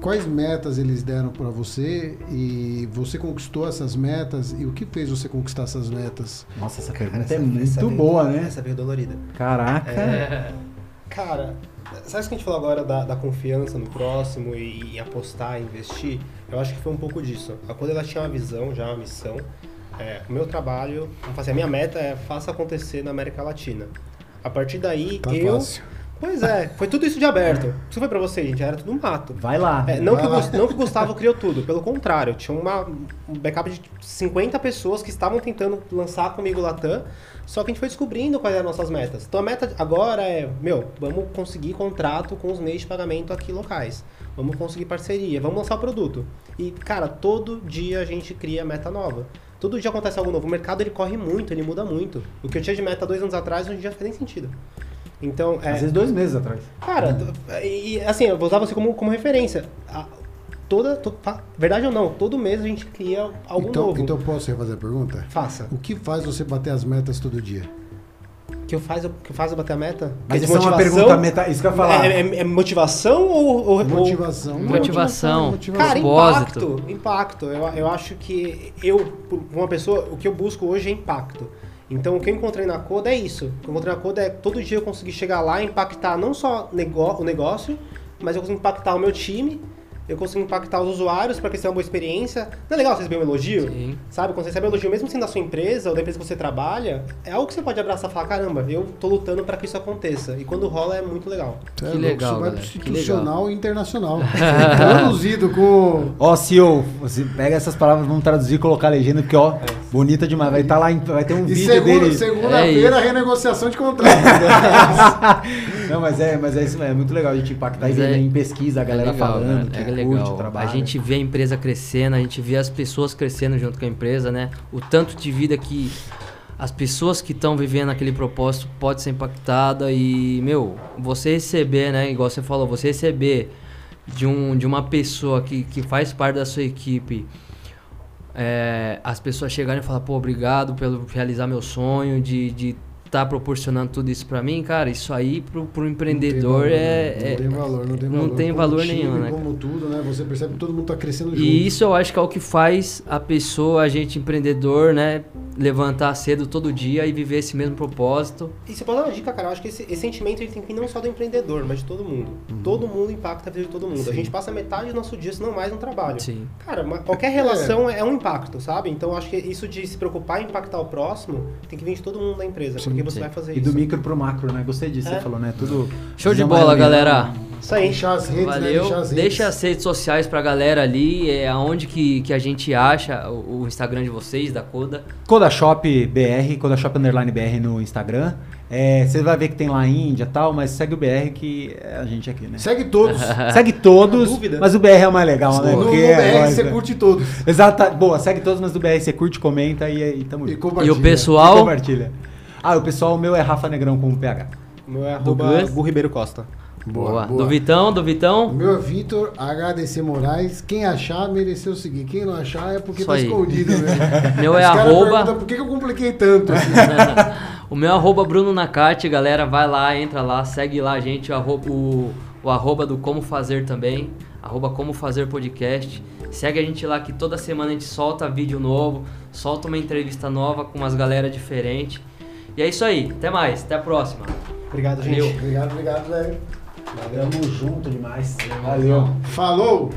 [SPEAKER 1] quais metas eles deram para você e você conquistou essas metas e o que fez você conquistar essas metas?
[SPEAKER 4] Nossa, essa pergunta
[SPEAKER 2] Essa-
[SPEAKER 4] é muito
[SPEAKER 2] essa veio-
[SPEAKER 4] boa, né?
[SPEAKER 2] Essa veio dolorida.
[SPEAKER 4] Caraca.
[SPEAKER 3] É.
[SPEAKER 2] Cara, sabe isso que a gente falou agora da, da confiança no próximo e, e apostar, investir? Eu acho que foi um pouco disso. A Quando ela tinha uma visão, já uma missão, é, o meu trabalho, vamos fazer, a minha meta é faça acontecer na América Latina. A partir daí,
[SPEAKER 1] Tá
[SPEAKER 2] eu.
[SPEAKER 1] fácil.
[SPEAKER 2] Pois é, foi tudo isso de aberto. Isso foi pra você, gente, era tudo mato.
[SPEAKER 4] Vai lá.
[SPEAKER 2] É, não, que o,
[SPEAKER 1] Vai lá.
[SPEAKER 2] Gus- não que o Gustavo criou tudo, pelo contrário, tinha uma, um backup de 50 pessoas que estavam tentando lançar comigo o Latam, só que a gente foi descobrindo quais eram nossas metas. Então a meta agora é, meu, vamos conseguir contrato com os meios de pagamento aqui locais. Vamos conseguir parceria, vamos lançar o produto. E, cara, todo dia a gente cria meta nova. Todo dia acontece algo novo. O mercado ele corre muito, ele muda muito. O que eu tinha de meta dois anos atrás, hoje em dia faz nem sentido. Então, é,
[SPEAKER 4] Às vezes dois meses atrás.
[SPEAKER 2] Cara, t- e assim, eu vou usar você como, como referência. A- toda, to- fa- verdade ou não, todo mês a gente cria algo
[SPEAKER 1] então,
[SPEAKER 2] novo.
[SPEAKER 1] então posso refazer a pergunta?
[SPEAKER 2] Faça.
[SPEAKER 1] O que faz você bater as metas todo dia?
[SPEAKER 2] Que eu faço, que eu faço bater a meta?
[SPEAKER 4] Mas isso é uma pergunta meta. Isso que eu ia falar.
[SPEAKER 2] É, é- é motivação ou, ou- ou-
[SPEAKER 1] Motivação.
[SPEAKER 3] Motivação.
[SPEAKER 1] motivação.
[SPEAKER 2] Cara,
[SPEAKER 3] Propósito.
[SPEAKER 2] impacto. Impacto. Eu, eu acho que eu, por uma pessoa, o que eu busco hoje é impacto. Então, o que eu encontrei na Coda é isso. O que eu encontrei na Coda é todo dia eu conseguir chegar lá e impactar não só o negócio, mas eu consigo impactar o meu time, eu consigo impactar os usuários para que eles tenham uma boa experiência. Não é legal você receber um elogio?
[SPEAKER 3] Sim.
[SPEAKER 2] Sabe? Quando você recebe um elogio, mesmo sendo da sua empresa ou da empresa que você trabalha, é algo que você pode abraçar e falar: caramba, eu tô lutando para que isso aconteça. E quando rola é muito legal.
[SPEAKER 1] É
[SPEAKER 3] Que
[SPEAKER 1] louco,
[SPEAKER 3] legal,
[SPEAKER 1] Isso vai
[SPEAKER 3] galera,
[SPEAKER 1] pro institucional e internacional. Traduzido com.
[SPEAKER 4] Ó, CEO, você pega essas palavras, vamos traduzir e colocar a legenda, porque, ó, bonita demais. Vai estar lá, em- vai ter um
[SPEAKER 1] E
[SPEAKER 4] vídeo
[SPEAKER 1] segunda-
[SPEAKER 4] dele.
[SPEAKER 1] segunda-feira,
[SPEAKER 3] É
[SPEAKER 1] renegociação de contrato.
[SPEAKER 4] Não, mas é, mas é isso mesmo. É muito legal a gente impactar e ver
[SPEAKER 3] é-
[SPEAKER 4] em pesquisa a galera
[SPEAKER 3] é legal,
[SPEAKER 4] falando,
[SPEAKER 3] é
[SPEAKER 4] curte
[SPEAKER 3] legal.
[SPEAKER 4] trabalho.
[SPEAKER 3] A gente vê a empresa crescendo, a gente vê as pessoas crescendo junto com a empresa, né? O tanto de vida que as pessoas que estão vivendo aquele propósito pode ser impactada e, meu, você receber, né? Igual você falou, você receber de, um, de uma pessoa que, que faz parte da sua equipe é, as pessoas chegarem e falar, pô, obrigado pelo realizar meu sonho, de estar tá proporcionando tudo isso pra mim, cara, isso aí pro, pro empreendedor é,
[SPEAKER 1] Não
[SPEAKER 3] é-
[SPEAKER 1] tem valor, não tem
[SPEAKER 3] não
[SPEAKER 1] valor.
[SPEAKER 3] tem
[SPEAKER 1] Como
[SPEAKER 3] valor nenhum, né,
[SPEAKER 1] Como tudo, né? Você percebe que todo mundo tá crescendo junto.
[SPEAKER 3] E isso eu acho que é o que faz a pessoa, a gente empreendedor, né, levantar cedo todo dia e viver esse mesmo propósito.
[SPEAKER 2] E você pode dar uma dica, cara, eu acho que esse, esse sentimento ele tem que vir não só do empreendedor, mas de todo mundo.
[SPEAKER 3] Uhum.
[SPEAKER 2] Todo mundo impacta a vida de todo mundo. A gente passa metade do nosso dia, se não mais, no trabalho.
[SPEAKER 3] Sim.
[SPEAKER 2] Cara, uma- qualquer relação é. um impacto, sabe? Então eu acho que isso de se preocupar em impactar o próximo tem que vir de todo mundo da empresa, porque você
[SPEAKER 3] sim.
[SPEAKER 2] vai fazer
[SPEAKER 4] E
[SPEAKER 2] isso.
[SPEAKER 4] do micro pro macro, né? Gostei disso,
[SPEAKER 2] É.
[SPEAKER 4] você falou, né? Tudo.
[SPEAKER 3] Show de bola, galera.
[SPEAKER 2] Isso aí.
[SPEAKER 1] Deixar as redes, né?
[SPEAKER 3] Valeu.
[SPEAKER 1] Deixar as redes.
[SPEAKER 3] Deixa as redes sociais pra galera ali, é aonde que, que a gente acha o, o Instagram de vocês, da Coda.
[SPEAKER 4] Codashop BR, Codashop Underline BR no Instagram. É, você vai ver que tem lá Índia e tal, mas segue o BR que é a gente aqui, né?
[SPEAKER 1] Segue todos.
[SPEAKER 4] Segue todos, mas o BR é o mais legal, né?
[SPEAKER 1] no, no BR
[SPEAKER 4] é
[SPEAKER 1] você
[SPEAKER 4] né?
[SPEAKER 1] curte todos.
[SPEAKER 4] Exato, boa, segue todos, mas do BR você curte, comenta e, e tamo
[SPEAKER 1] E
[SPEAKER 4] junto.
[SPEAKER 1] compartilha.
[SPEAKER 3] E o pessoal,
[SPEAKER 4] E compartilha. Ah, o pessoal, o meu é Rafa Negrão com PH.
[SPEAKER 2] O meu é arroba? Gu Ribeiro Costa.
[SPEAKER 3] Boa. Do Vitão, do
[SPEAKER 1] O
[SPEAKER 3] Vitão.
[SPEAKER 1] meu é Vitor HDC Moraes. Quem achar, mereceu seguir. Quem não achar é porque
[SPEAKER 3] Isso
[SPEAKER 1] tá
[SPEAKER 3] aí.
[SPEAKER 1] escondido, né?
[SPEAKER 3] Meu
[SPEAKER 1] Os
[SPEAKER 3] é arroba-
[SPEAKER 1] Por que, eu compliquei tanto? assim?
[SPEAKER 3] O meu é arroba Bruno Nakati, galera, vai lá, entra lá, segue lá a gente, o, arroba- o, o arroba do Como Fazer também, arroba Como Fazer Podcast. Segue a gente lá que toda semana a gente solta vídeo novo, solta uma entrevista nova com umas galera diferentes. E é isso aí, até mais, até a próxima.
[SPEAKER 2] Obrigado, gente.
[SPEAKER 3] Valeu.
[SPEAKER 1] obrigado, obrigado, velho.
[SPEAKER 4] Tamo junto demais. Valeu.
[SPEAKER 1] Falou!